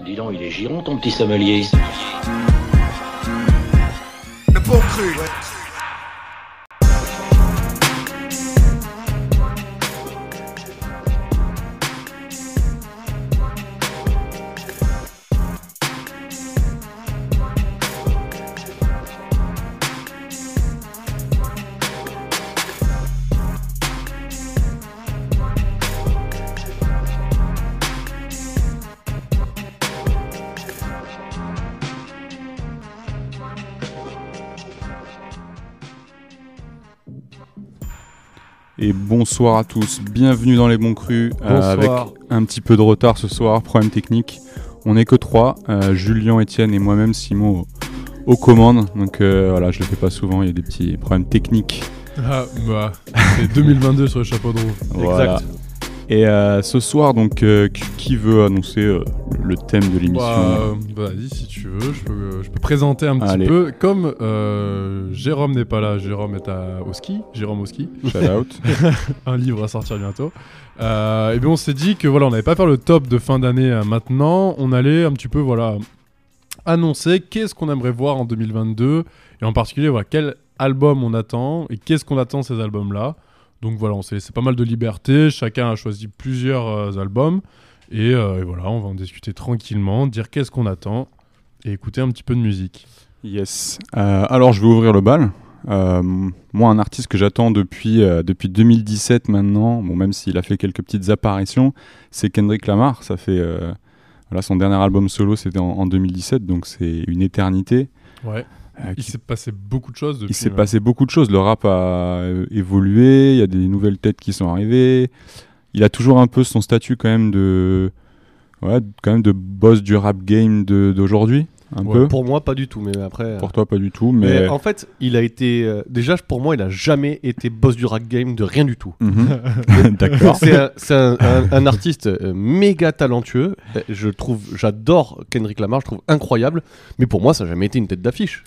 Dis donc, il est giron ton petit sommelier. Le bon cru. Bonsoir à tous, bienvenue dans les bons crus, euh, avec un petit peu de retard ce soir, problème technique. On n'est que trois, euh, Julien, Étienne et moi-même, Simon, au- aux commandes. Donc euh, voilà, je le fais pas souvent, il y a des petits problèmes techniques. Ah, bah, c'est 2022 sur le chapeau de roue. Voilà. Et euh, ce soir, donc, euh, qui- veut annoncer euh, le thème de l'émission Bah, euh, vas-y, si tu veux, je peux, je peux présenter un petit Allez. peu. Comme Jérôme n'est pas là, Jérôme est à, au ski, Jérôme au ski, Shout out. un livre à sortir bientôt. Et bien on s'est dit que voilà, on n'allait pas faire le top de fin d'année maintenant, on allait un petit peu voilà annoncer qu'est-ce qu'on aimerait voir en 2022 et en particulier voilà quel album on attend et qu'est-ce qu'on attend de ces albums là. Donc voilà, on s'est laissé pas mal de liberté, chacun a choisi plusieurs euh, albums et, euh, et voilà, on va en discuter tranquillement, dire qu'est-ce qu'on attend et écouter un petit peu de musique. Yes. Euh, alors, je vais ouvrir le bal. Euh, moi, un artiste que j'attends depuis, euh, depuis 2017 maintenant, bon, même s'il a fait quelques petites apparitions, c'est Kendrick Lamar. Ça fait. voilà, son dernier album solo, c'était en, en 2017, donc c'est une éternité. Ouais. Euh, Il qui- s'est passé beaucoup de choses depuis. il s'est ouais. passé beaucoup de choses. Le rap a euh, évolué, il y a des nouvelles têtes qui sont arrivées. Il a toujours un peu son statut quand même de. Ouais, quand même de boss du rap game d'aujourd'hui, un Ouais, peu. Pour moi, pas du tout, mais après. euh, Pour toi, pas du tout, mais mais. en fait, il a été. euh, déjà, pour moi, il a jamais été boss du rap game de rien du tout. Mhm. D'accord. C'est un, c'est un- un- un artiste euh, méga talentueux. Je trouve, j'adore Kendrick Lamar, je trouve incroyable. Mais pour moi, ça n'a jamais été une tête d'affiche.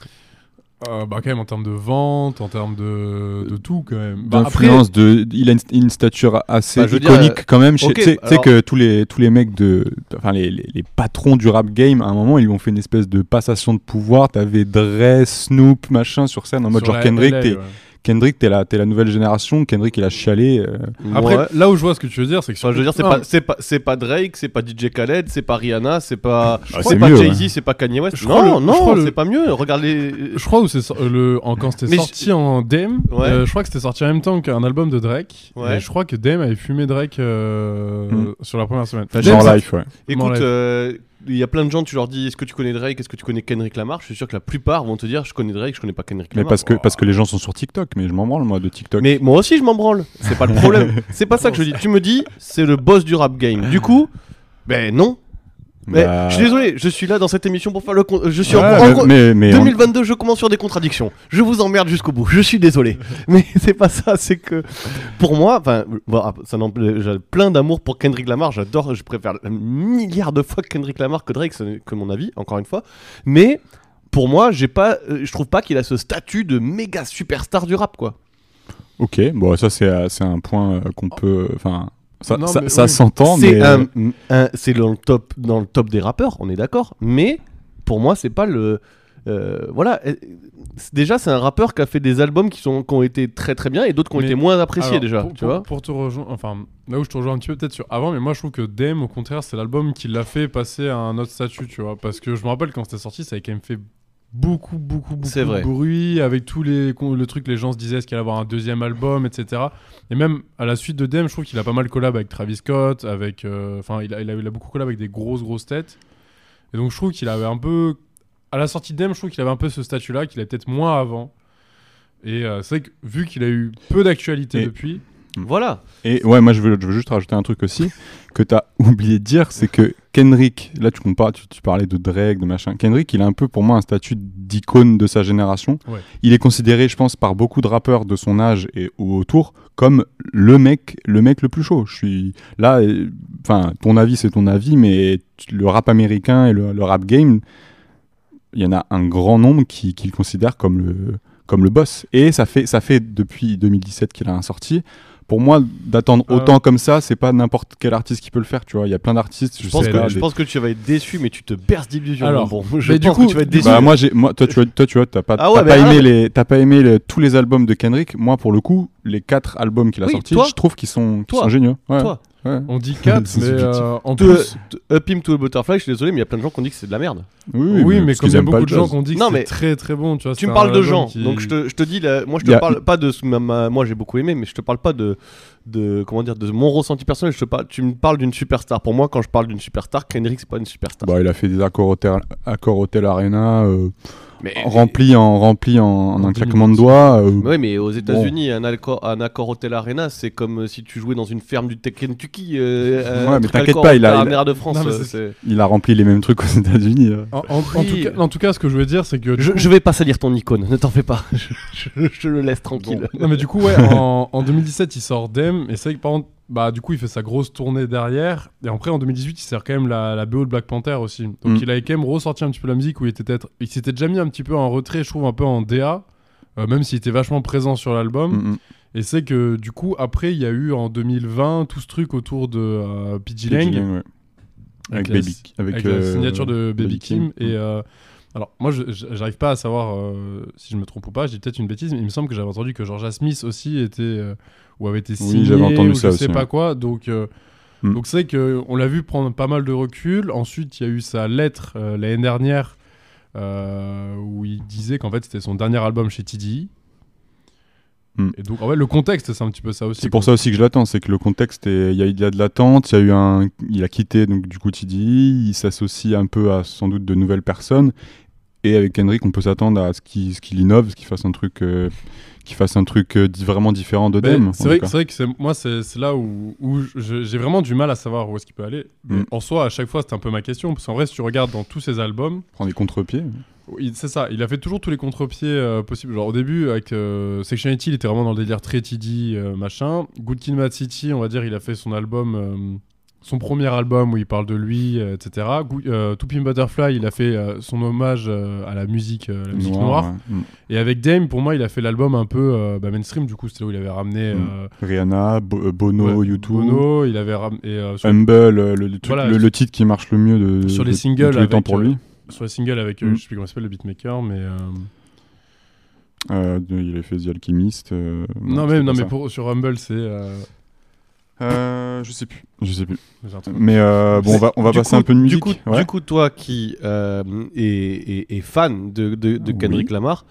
Euh, bah quand même en termes de vente, en termes de, de tout quand même. Bah, après, d'influence de il a une, une stature assez Bah, dire, iconique euh, quand même tu sais tu sais alors- que tous les tous les mecs de enfin les, les, les patrons du rap game à un moment ils lui ont fait une espèce de passation de pouvoir t'avais Dre Snoop machin sur scène en mode sur genre Kendrick LA, t'es ouais. Kendrick t'es la t'es la nouvelle génération Kendrick il a chialé euh, Après, Ouais. là où je vois ce que tu veux dire, c'est que Enfin, je veux dire, c'est Non, pas, c'est pas, c'est pas Drake, c'est pas DJ Khaled, c'est pas Rihanna, c'est pas, Ah, c'est c'est pas mieux, Jay Z, ouais. c'est pas Kanye West. Je crois non, le- je crois non, le- c'est pas mieux. Regarde les. Je crois où c'est so- le en- quand c'était Mais sorti en DM, Ouais. euh, je crois que c'était sorti en même temps qu'un album de Drake. Ouais. Et je crois que DM avait fumé Drake euh, Hmm. sur la première semaine. Genre ça- life ouais Écoute, euh, il y a plein de gens, tu leur dis est-ce que tu connais Drake, est-ce que tu connais Kendrick Lamar Je suis sûr que la plupart vont te dire je connais Drake, je connais pas Kendrick mais Lamar. parce que parce que les gens sont sur TikTok mais je m'en branle moi de TikTok Mais moi aussi je m'en branle, c'est pas le problème. c'est pas ça que je dis. Tu me dis c'est le boss du rap game. Du coup, ben non. Mais Bah, je suis désolé, je suis là dans cette émission pour faire le. con- Je suis en, en- mais, mais, mais on- 2022, je commence sur des contradictions. Je vous emmerde jusqu'au bout. Je suis désolé. Mais c'est pas ça. C'est que pour moi, enfin, ça n'empêche- j'ai plein d'amour pour Kendrick Lamar. J'adore. Je préfère un milliard de fois Kendrick Lamar que Drake, que mon avis, encore une fois. Mais pour moi, j'ai pas, euh, je trouve pas qu'il a ce statut de méga superstar du rap, quoi. ok bon ça c'est euh, un point euh, qu'on peut enfin ça, Non, ça, mais ça oui. s'entend C'est mais un, un- c'est dans le top, dans le top des rappeurs. On est d'accord. Mais pour moi, c'est pas le. euh, voilà, Euh, c'est- déjà c'est un rappeur qui a fait des albums qui, sont, qui ont été très très bien et d'autres qui ont Mais- été moins appréciés Alors, déjà, pour, tu pour- vois. pour te rejoindre, enfin, là où je te rejoins un petit peu peut-être sur avant, mais moi je trouve que DM au contraire c'est l'album qui l'a fait passer à un autre statut, tu vois. Parce que je me rappelle quand c'était sorti, ça avait quand même fait beaucoup, beaucoup, beaucoup vrai. de bruit avec tous les le truc, les gens se disaient est-ce qu'il allait avoir un deuxième album, etc. Et même à la suite de DM, je trouve qu'il a pas mal collab avec Travis Scott, avec, euh, enfin, il, a, il, a, il a beaucoup collab avec des grosses, grosses têtes. Et donc je trouve qu'il avait un peu, à la sortie de DM, je trouve qu'il avait un peu ce statut-là, qu'il avait peut-être moins avant. Et euh, c'est vrai que vu qu'il a eu peu d'actualité depuis, Voilà. Et ouais, moi je veux, je veux juste rajouter un truc aussi que tu as oublié de dire, c'est que Kendrick, là tu compares, tu, tu parlais de Drake, de machin. Kendrick, il a un peu pour moi un statut d'icône de sa génération. Ouais. Il est considéré, je pense, par beaucoup de rappeurs de son âge et ou autour comme le mec, le mec le plus chaud. Je suis là, euh, enfin, ton avis c'est ton avis, mais le rap américain et le, le rap game, il y en a un grand nombre qui, qui le considèrent comme le comme le boss. Et ça fait, ça fait depuis 2017 qu'il a un sorti. Pour moi, d'attendre Euh. autant comme ça, c'est pas n'importe quel artiste qui peut le faire, tu vois. Il y a plein d'artistes, je, Je pense, que, pas. je des- pense que tu vas être déçu, mais tu te berces d'illusions. Alors, mon bon. je mais du coup- que tu vas être déçu. Bah, moi, j'ai, moi, toi, tu vois, toi, tu vois, t'as pas, Ah ouais, t'as mais pas ah, aimé mais- les, t'as pas aimé les- tous les albums de Kendrick. Moi, pour le coup, les quatre albums qu'il a Oui, sortis, je trouve qu'ils sont, qu'ils Toi. sont géniaux. Ouais, Toi. Ouais. On dit 4, C'est mais euh, en To- plus. to- Up Him to a Butterfly, je suis désolé, mais il y a plein de gens qui ont dit que c'est de la merde. Oui, Oui, mais parce comme il y a beaucoup de gens qui ont dit que mais très très bon, tu vois. Tu c'est me parles de gens, qui- donc je te, je te dis, là, moi je te parle pas de ce- ma- ma- moi j'ai beaucoup aimé, mais je te parle pas de, de comment dire, de mon ressenti personnel. Je te parle, tu me parles d'une superstar. Pour moi, quand je parle d'une superstar, Kendrick c'est pas une superstar. Bah, il a fait des accords Hotel, accords Hotel Arena, euh, mais, remplis en, rempli en, un claquement de doigts. euh, Ouais, mais aux États-Unis, un, accord, un accord Hotel Arena, c'est comme euh, si tu jouais dans une ferme du Kentucky. Euh, euh, Ouais, mais t'inquiète pas, il a- Hotel il a- Arena de France. Non, mais euh, c'est- c'est- il a rempli les mêmes trucs aux États-Unis. euh. En, en- en Oui. tout cas, en tout cas, ce que je veux dire, c'est que. Je, coup- je vais pas salir ton icône, ne t'en fais pas. je, je- je le laisse tranquille. Non, mais du coup, ouais, en, en 2017, il sort Dem, et c'est vrai que par contre, bah, du coup, il fait sa grosse tournée derrière, et après, en 2018, il sert quand même la, la BO de Black Panther aussi. Donc, Mm. il avait quand même ressorti un petit peu la musique où il était peut-être. Il s'était déjà mis un petit peu en retrait, je trouve, un peu en DA, euh, même s'il était vachement présent sur l'album. Mm, mm. Et c'est que, du coup, après, il y a eu en 2020 tout ce truc autour de euh, PG Lang. Pidgey Lang, ouais. Avec, la- Baby. Avec, avec la euh, signature de Baby, Baby Kim. Kim. Et euh, alors, moi, j'arrive pas à savoir euh, si je me trompe ou pas. Dis peut-être une bêtise, mais il me semble que j'avais entendu que Georgia Smith aussi était euh, ou avait été signé entendu ou ça je sais aussi, pas ouais. quoi. Donc, euh, Mm. donc c'est que on l'a vu prendre pas mal de recul. Ensuite, il y a eu sa lettre euh, l'année dernière euh, où il disait qu'en fait c'était son dernier album chez TDI. Mm. Et donc, en fait, le contexte, c'est un petit peu ça aussi. C'est pour ça aussi que je l'attends, c'est que le contexte, est- il y, a- il y a de l'attente, il y a eu un, il a quitté donc du coup TDI, il s'associe un peu à sans doute de nouvelles personnes, et avec Kendrick, on peut s'attendre à ce qu'il ce qu'il innove, ce qu'il fasse un truc, euh, qu'il fasse un truc euh, vraiment différent de Dem. c'est vrai, vrai que moi, c'est là où, j'ai vraiment du mal à savoir où est-ce qu'il peut aller. Mais Mm. En soi, à chaque fois, c'est un peu ma question. Parce qu'en vrai, si tu regardes dans tous ses albums, Prendre des contre-pieds. c'est ça, il a fait toujours tous les contre-pieds euh, possibles. Genre au début, avec euh, Section 80, il était vraiment dans le délire très TD, euh, machin. Good Kid, Mad City, on va dire, il a fait son album, son premier album où il parle de lui, euh, etc. Euh, Pimp Butterfly, il a fait euh, son hommage euh, à la musique, euh, la musique noire. ouais. Mm. Et avec Dame, pour moi, il a fait l'album un peu euh, bah, mainstream, du coup, c'était là où il avait ramené. Mm. euh, Rihanna, Bo- euh, Bono, Ouais, YouTube, Bono, il avait ramené euh, Humble, euh, le, le, truc- Voilà, le- le titre qui marche le mieux de, sur les de- de singles tous les temps pour euh, lui. sur les singles avec, euh, Mm. je sais plus comment s'appelle, le beatmaker, mais. euh, Euh, de- il a fait The Alchemist. euh, non, pas non, mais pour, sur Humble, c'est. Euh, je sais plus. Je sais plus. Mais euh, bon, on va, on va passer coup- un peu de musique. Du coup, ouais. du coup toi qui euh, est, est- est fan de, de- de Oui. Kendrick Lamar,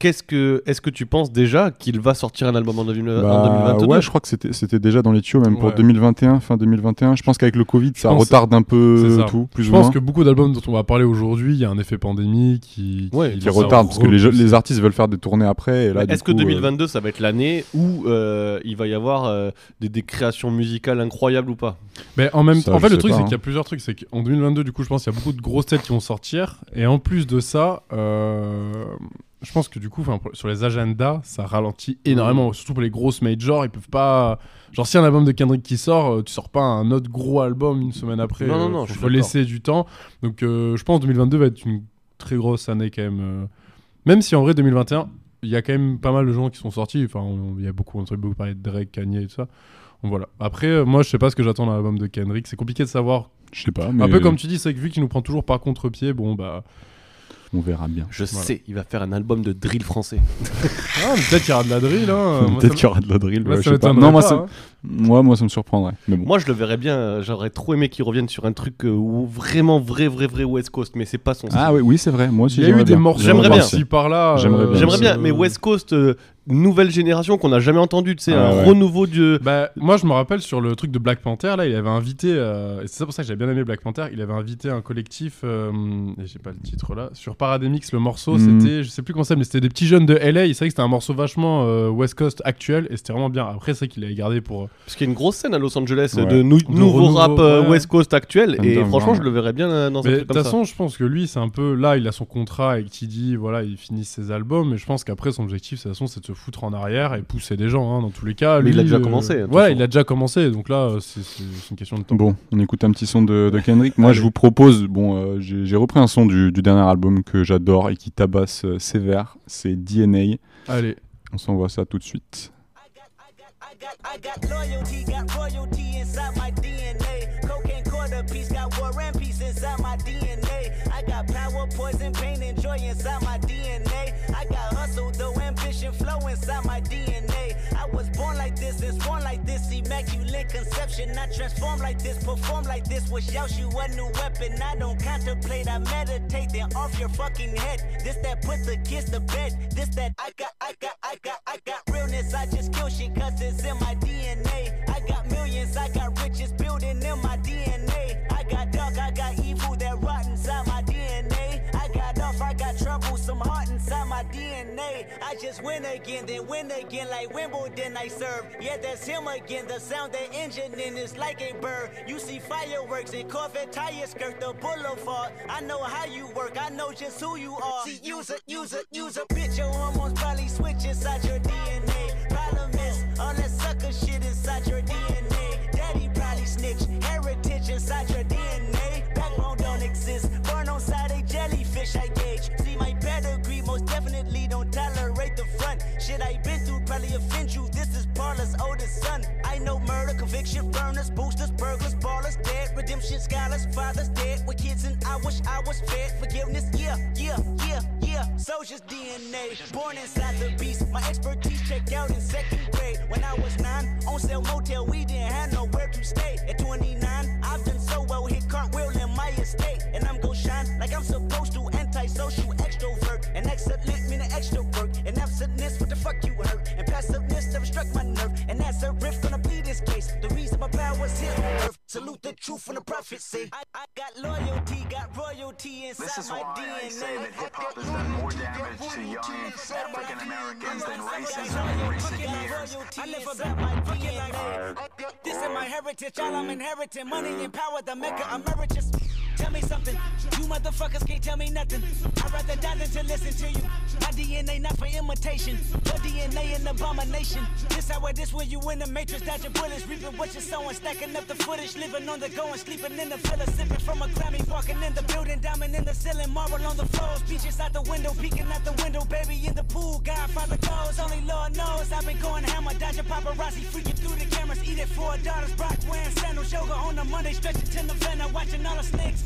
qu'est-ce que, est-ce que tu penses déjà qu'il va sortir un album en, 2000 en Bah, 2022 ouais, je crois que c'était c'était déjà dans les tuyaux, même pour Ouais. 2021, fin 2021. Je pense qu'avec le Covid, ça retarde un peu tout, plus Je ou pense moins. que beaucoup d'albums dont on va parler aujourd'hui, il y a un effet pandémie qui. Ouais, Qui retarde, parce que les, jeux- repoussés. les artistes veulent faire des tournées après. Et là, du Est-ce que coup, euh, 2022 ça va être l'année où euh, il va y avoir euh, des, des créations musicales incroyables ou pas? Mais en même Ça, temps, en je fait, le truc, pas, c'est hein. qu'il y a plusieurs trucs. C'est qu'en 2022, du coup, je pense qu'il y a beaucoup de grosses têtes qui vont sortir. Et en plus de ça, euh, je pense que du coup, pour- sur les agendas, ça ralentit énormément. Surtout pour les grosses majors, ils peuvent pas. Genre, si un album de Kendrick qui sort, euh, tu sors pas un autre gros album une semaine après. Non, non, euh, non, faut, je faut laisser du temps. Donc, euh, je pense que 2022 va être une très grosse année quand même. Même si en vrai, 2021, il y a quand même pas mal de gens qui sont sortis. Enfin, il y a beaucoup, on entend beaucoup parler de Drake, Kanye et tout ça. Donc voilà. Après, moi, je sais pas ce que j'attends dans l'album de Kendrick. C'est compliqué de savoir. Je sais pas, mais Un peu comme tu dis, c'est que vu qu'il nous prend toujours par contre-pied, bon bah. On verra bien. Je Voilà. sais, il va faire un album de drill français. Ah, mais peut-être qu'il y aura de la drill, hein. Peut-être qu'il y aura de la drill. moi, ouais, ça je sais pas. Non, moi, pas, ça, hein. Moi, moi, ça me surprendrait. Mais bon. Moi, je le verrais bien. euh, J'aurais trop aimé qu'il revienne sur un truc euh, où vraiment vrai, vrai, vrai West Coast, mais c'est pas son. style. Ah oui, oui, c'est vrai. Moi aussi, Il y a eu des morceaux J'aimerais bien. aussi. par-ci par-là. J'aimerais bien. J'aimerais bien, mais West Coast, euh, nouvelle génération qu'on n'a jamais entendu, tu sais, Ah un ouais. renouveau du. Bah, moi, je me rappelle sur le truc de Black Panther, là, il avait invité, euh, et c'est ça pour ça que j'avais bien aimé Black Panther, il avait invité un collectif, euh, et j'ai pas le titre là, sur Parademix, le morceau, Mhm. c'était, je sais plus comment ça, mais c'était des petits jeunes de LA, c'est vrai que c'était un morceau vachement euh, West Coast actuel, et c'était vraiment bien. Après, c'est vrai qu'il avait gardé pour. Parce qu'il y a une grosse scène à Los Angeles Ouais. de, nou- nouveau rap euh, ouais. West Coast actuel, et franchement, je le verrais bien euh, dans un de truc toute comme ça. façon, je pense que lui, c'est un peu. Là, il a son contrat avec TD, voilà, il finit ses albums, mais je pense qu'après, son objectif, de toute façon, c'est de se foutre en arrière et pousser des gens, hein, dans tous les cas. Mais il a déjà euh, commencé, de toute Ouais, façon. il a déjà commencé, donc là, c'est une question de temps. Bon, on écoute un petit son de, de Kendrick. Moi, je vous propose, bon, euh, j'ai j'ai repris un son du, du dernier album que j'adore et qui tabasse euh, sévère. C'est DNA. Allez. On s'envoie ça tout de suite. Got, I got loyalty, got royalty inside my DNA. Quarter piece, got war and peace inside my DNA. I got power, poison, pain, and joy inside my DNA. I got hustle, though ambition, flow inside my DNA. I was born like this and born like this, immaculate conception. I transform like this, perform like this. Wish out you a new weapon. I don't contemplate, I meditate. Then off your fucking head. This that put the kids to bed. This that I got, I got, I got, I got realness. I just kill shit cause it's in my DNA. I got millions, I got DNA. I just win again, then win again like Wimbledon I serve. Yeah, that's him again. The sound that engine in is like a bird. You see fireworks and Corvette tires skirt the boulevard. I know how you work, I know just who you are. See, use a, use a, use a bitch. Your hormones probably switch inside your DNA. Problem is, all that sucker shit inside your DNA. Daddy probably snitch, heritage inside your DNA. Backbone don't exist, born on side a jellyfish I gauge. See my pedigree, most definitely offend you. This is Parlor's oldest son. I know murder, conviction, burners, boosters, burglars, ballers, dead, redemption, scholars, fathers dead with kids, and I wish I was fed. Forgiveness, yeah, yeah, yeah, yeah. Soldier's DNA, born inside the beast. My expertise checked out in second grade. When I was nine, on sale motel, we didn't have nowhere to stay. At 29, I've done so well, hit cartwheel in my estate, and I'm salute the truth and the prophecy. I, I got loyalty, got royalty inside This is my why DNA. I say that hip hop has done more damage to young African Americans than racism in recent years. I never bet my DNA. This is my heritage, all I'm inheriting. Money and power, the mecca emeritus. Tell me something, you motherfuckers can't tell me nothing. I'd rather die than to listen to you. My DNA not for imitation, your DNA an abomination. This how it is when you in the matrix, dodging bullets, reaping what you're sowing, stacking up the footage, living on the go and sleeping in the villa, sipping from a Grammy, walking in the building, diamond in the ceiling, marble on the floors, beaches out the window, peeking out the window, baby in the pool, Godfather goes, only Lord knows. I've been going hammer, dodging paparazzi, freaking through the cameras, eating four daughters, Brock wearing sandals, yoga on the Monday, stretching to November, watching all the snakes,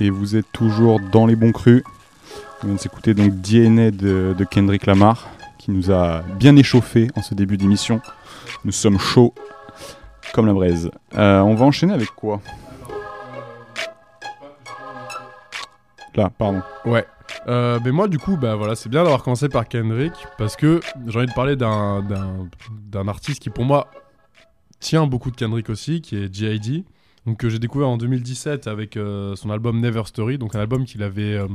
Et vous êtes toujours dans les bons crus. On vient de s'écouter donc DNA de, de Kendrick Lamar, qui nous a bien échauffé en ce début d'émission. Nous sommes chauds comme la braise. Euh, on va enchaîner avec quoi? Là, pardon. Ouais. Euh, mais moi, du coup, bah voilà, c'est bien d'avoir commencé par Kendrick parce que j'ai envie de parler d'un- artiste qui, pour moi, tient beaucoup de Kendrick aussi, qui est G.I.D. Donc, que j'ai découvert en 2017 avec euh, son album Never Story, donc un album qu'il avait euh,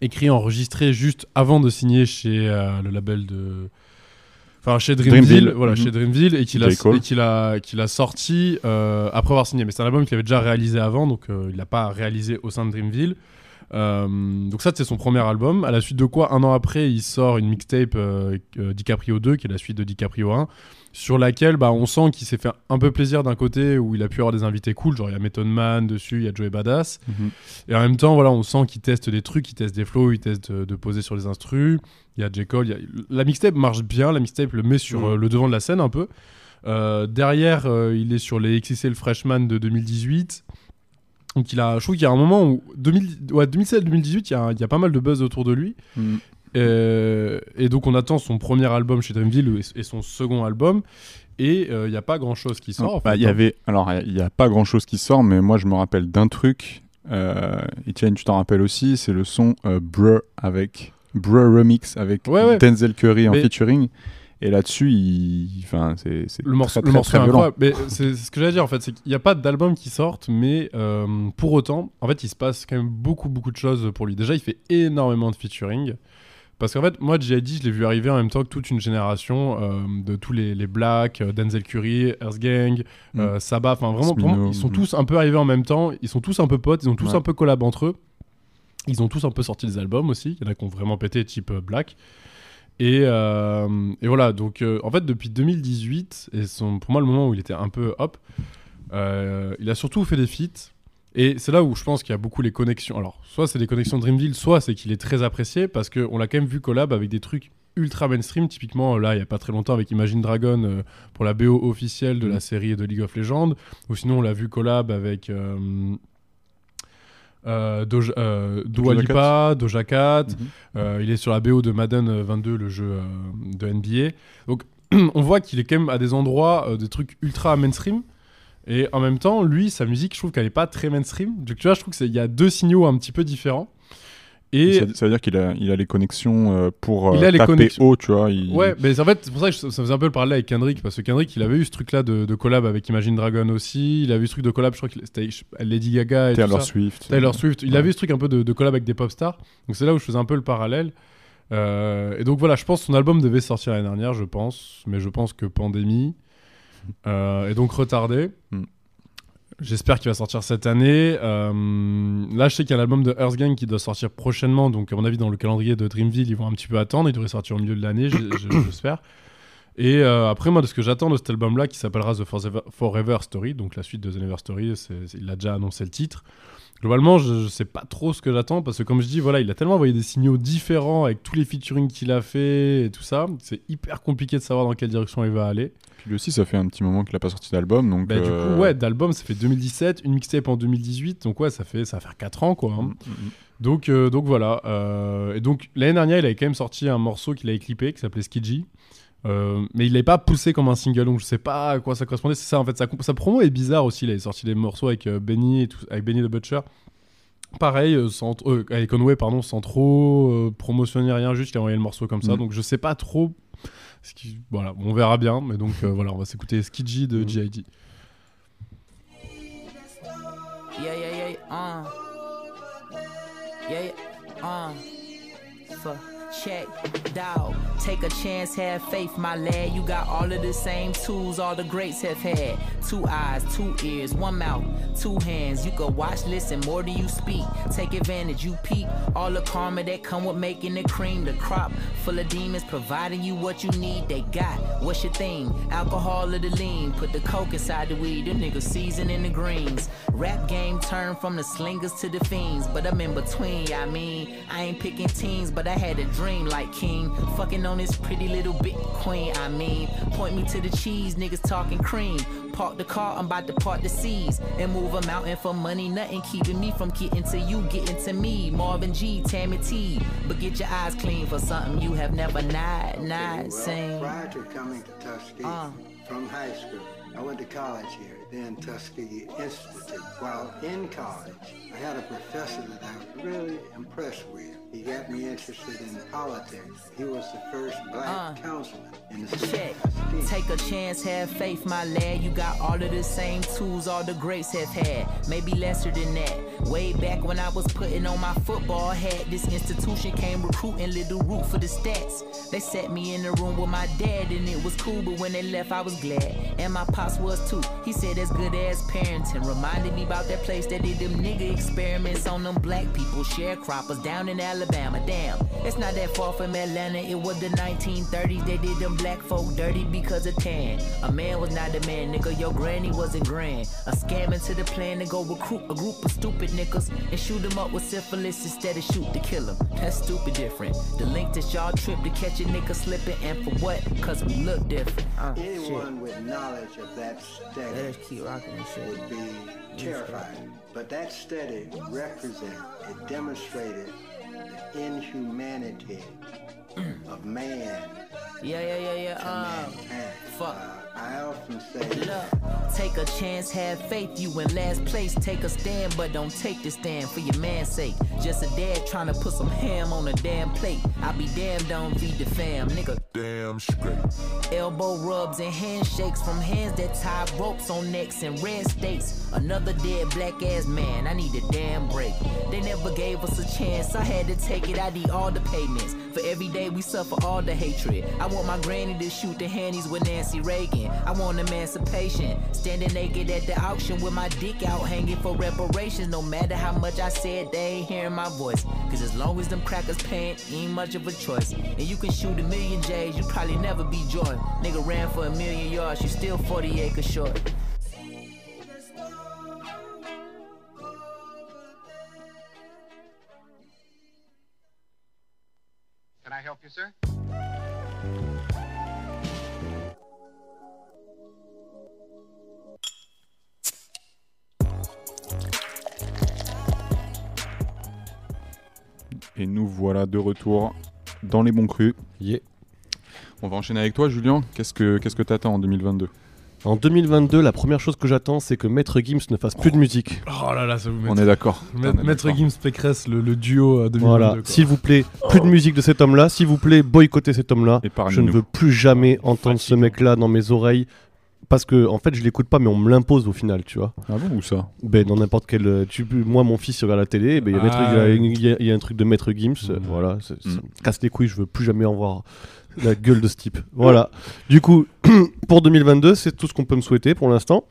écrit, enregistré juste avant de signer chez euh, le label de. Enfin, chez Dreamville, Dreamville. voilà, Mhm. chez Dreamville, et qu'il a, et qu'il a, qu'il a sorti euh, après avoir signé. Mais c'est un album qu'il avait déjà réalisé avant, donc il l'a pas réalisé au sein de Dreamville. Donc ça c'est son premier album. À la suite de quoi, un an après, il sort une mixtape DiCaprio 2, qui est la suite de DiCaprio 1, sur laquelle bah, on sent qu'il s'est fait un peu plaisir d'un côté, où il a pu avoir des invités cool, genre il y a Method Man dessus, il y a Joey Badass. Mhm. Et en même temps, voilà, on sent qu'il teste des trucs, il teste des flows, il teste de, de poser sur les instrus. Il y a J. Cole, a- la mixtape marche bien, la mixtape le met sur Mhm. euh, le devant de la scène un peu. Euh, derrière, euh, il est sur les XXL Freshman de 2018. Donc il a, je trouve qu'il y a un moment où 2000 ouais, 2017-2018, il y, a, il y a pas mal de buzz autour de lui. Mhm. Euh, et donc on attend son premier album chez Dreamville et, son second album. Et euh, il n'y a pas grand chose qui sort. En bah, fait, y hein. avait, alors il n'y a pas grand chose qui sort, mais moi je me rappelle d'un truc. Euh, Etienne, tu t'en rappelles aussi, c'est le son euh, Bruh avec Bruh Remix avec Ouais, ouais. Denzel Curry en featuring. Et là-dessus, il... enfin, c'est Le morceau, très, le très, morceau très incroyable. Mais c'est c'est ce que j'allais dire en fait, c'est qu'il n'y a pas d'album qui sortent, mais euh, pour autant, en fait, il se passe quand même beaucoup, beaucoup de choses pour lui. Déjà, il fait énormément de featuring. Parce qu'en fait, moi, J.I.D., je l'ai vu arriver en même temps que toute une génération euh, de tous les, les Blacks, euh, Denzel Curry, Earth Gang, euh, Saba, enfin vraiment, ils sont mm. tous un peu arrivés en même temps, ils sont tous un peu potes, ils ont tous Ouais. un peu collab entre eux. Ils ont tous un peu sorti des albums aussi, il y en a qui ont vraiment pété, type Black. Et, et voilà, donc en fait, depuis 2018, et son, pour moi, le moment où il était un peu hop, il a surtout fait des feats. Et c'est là où je pense qu'il y a beaucoup les connexions. Alors, soit c'est des connexions Dreamville, soit c'est qu'il est très apprécié parce qu'on l'a quand même vu collab avec des trucs ultra mainstream. Typiquement, là, il y a pas très longtemps avec Imagine Dragon euh, pour la BO officielle de la série de League of Legends. Ou sinon, on l'a vu collab avec. Euh, euh, Doja, euh, Dua Doja Lipa, Doja Cat, Mhm. euh, il est sur la BO de Madden euh, 22, le jeu euh, de NBA. Donc on voit qu'il est quand même à des endroits euh, des trucs ultra mainstream. Et en même temps, lui, sa musique, je trouve qu'elle est pas très mainstream. Donc tu vois, je trouve qu'il y a deux signaux un petit peu différents. Et Ça, ça veut dire qu'il a, il a les connexions euh, pour Il euh, a les taper connexions. haut, tu vois. il- ouais, mais en fait, c'est pour ça que je- ça faisait un peu le parallèle avec Kendrick. Parce que Kendrick, il avait eu ce truc-là de, de collab avec Imagine Dragon aussi. Il avait eu ce truc de collab, je crois que c'était Lady Gaga et tout Taylor ça. Swift. Taylor Swift. Il Ouais. avait ce truc un peu de, de collab avec des pop stars. Donc c'est là où je faisais un peu le parallèle. Euh, et donc voilà, je pense que son album devait sortir l'année dernière, je pense. Mais je pense que pandémie. Euh, et donc retardé. Mm. J'espère qu'il va sortir cette année. Euh, là, je sais qu'il y a l'album de Earth Gang qui doit sortir prochainement. Donc, à mon avis, dans le calendrier de Dreamville, ils vont un petit peu attendre. Il devrait sortir au milieu de l'année, j'espère. Et euh, après, moi, de ce que j'attends de cet album-là, qui s'appellera The Forever, Story, donc la suite de The Never Story, il a déjà annoncé le titre. Globalement, je, je sais pas trop ce que j'attends parce que, comme je dis, voilà, il a tellement envoyé des signaux différents avec tous les featuring qu'il a fait et tout ça. C'est hyper compliqué de savoir dans quelle direction il va aller. Puis lui aussi, ça fait un petit moment qu'il a pas sorti d'album. Donc, Bah, Du euh, coup, ouais, d'album, ça fait 2017, une mixtape en 2018, donc ouais, ça fait ça va faire 4 ans quoi. hein. mm, mm, Donc, euh, donc voilà. euh, et donc l'année dernière, il avait quand même sorti un morceau qu'il avait clippé qui s'appelait Skidgy. Euh, mais il l'avait pas poussé comme un single, donc je sais pas à quoi ça correspondait. C'est ça en fait, sa, sa promo est bizarre aussi. Il avait sorti des morceaux avec euh, Benny et tout, avec Benny the Butcher. Pareil, euh, sans, euh, avec Conway, pardon, sans trop euh, promotionner rien, juste il a envoyé le morceau comme ça. Mm. Donc je sais pas trop. ce qui- voilà, on verra bien. Mais donc euh, voilà, on va s'écouter Skidgy de Mm. G.I.D. Yeah, yeah, yeah, uh. Yeah, yeah, uh. Fuck. Check, dog. Take a chance, have faith, my lad. You got all of the same tools all the greats have had. Two eyes, two ears, one mouth, two hands. You can watch, listen more than you speak. Take advantage, you peep. All the karma that come with making the cream. The crop full of demons providing you what you need. They got what's your thing? Alcohol or the lean. Put the coke inside the weed. Them niggas seasoning the greens. Rap game turned from the slingers to the fiends. But I'm in between, I mean. I ain't picking teams, but I had a dream like King. Fucking on this pretty little bit queen, I mean. Point me to the cheese, niggas talking cream. Park the car, I'm about to part the seas. And move a mountain for money, nothing keeping me from getting to you, getting to me. Marvin G, Tammy T. But get your eyes clean for something you have never not, not well, seen. prior to coming to Tuskegee Uh. from high school, I went to college here, then Tuskegee Institute. While in college, I had a professor that I was really impressed with. He got me interested in politics. He was the first black Uh. councilman in the. Take a chance, have faith, my lad. You got all of the same tools all the greats have had. Maybe lesser than that. Way back when I was putting on my football hat, this institution came recruiting little root for the stats. They set me in the room with my dad, and it was cool, but when they left, I was glad. And my pops was too. He said that's good as parenting. Reminded me about that place that did them nigga experiments on them black people, sharecroppers down in Alabama. Damn, it's not that far from Atlanta. It was the 1930s. They did them black folk dirty because of tan. A man was not a man, nigga. Your granny wasn't grand. A scam into the plan to go recruit a group of stupid niggas and shoot them up with syphilis instead of shoot to kill them. That's stupid different. The link that y'all trip to catch a nigga slipping, and for what? Cause we look different. Uh, shit. Anyone with knowledge of that study Let us keep rocking this shit. would be terrified. But that study represented, it demonstrated the inhumanity of man Yeah, yeah, yeah, yeah. Uh, mankind. fuck. I often say, Take a chance, have faith. You in last place. Take a stand, but don't take the stand for your man's sake. Just a dad trying to put some ham on a damn plate. I be damned, don't feed the fam, nigga. Damn straight. Elbow rubs and handshakes from hands that tie ropes on necks and red states. Another dead black ass man, I need a damn break. They never gave us a chance, I had to take it. I need all the payments. For every day we suffer all the hatred. I want my granny to shoot the handies with Nancy Reagan. I want emancipation. Standing naked at the auction with my dick out hanging for reparations. No matter how much I said, they ain't hearing my voice. Cause as long as them crackers paying, ain't much of a choice. And you can shoot a million J's, you probably never be joy. Nigga ran for a million yards, you still 40 acres short. Can I help you, sir? Et nous voilà de retour dans les bons crus. Yeah. On va enchaîner avec toi, Julien. Qu'est-ce que qu'est-ce que t'attends en 2022 En 2022, la première chose que j'attends, c'est que Maître Gims ne fasse plus de musique. Oh là là, ça vous met. On est d'accord. Maître. Gims Pécresse, le, le duo euh, 2022. Voilà, quoi. s'il vous plaît, plus de musique de cet homme-là. S'il vous plaît, boycottez cet homme-là. Je ne veux plus jamais entendre ce mec-là dans mes oreilles. Parce que, en fait, je l'écoute pas, mais on me l'impose au final, tu vois. Ah bon ou ça Ben, dans n'importe quel. euh, Tu, moi, mon fils il regarde la télé, ben, il y, a Ah, y y y un truc de Maître Gims. euh, Mm. Voilà, Mm. me casse les couilles, je veux plus jamais en voir la gueule de ce type. Voilà. Du coup, pour 2022, c'est tout ce qu'on peut me souhaiter pour l'instant.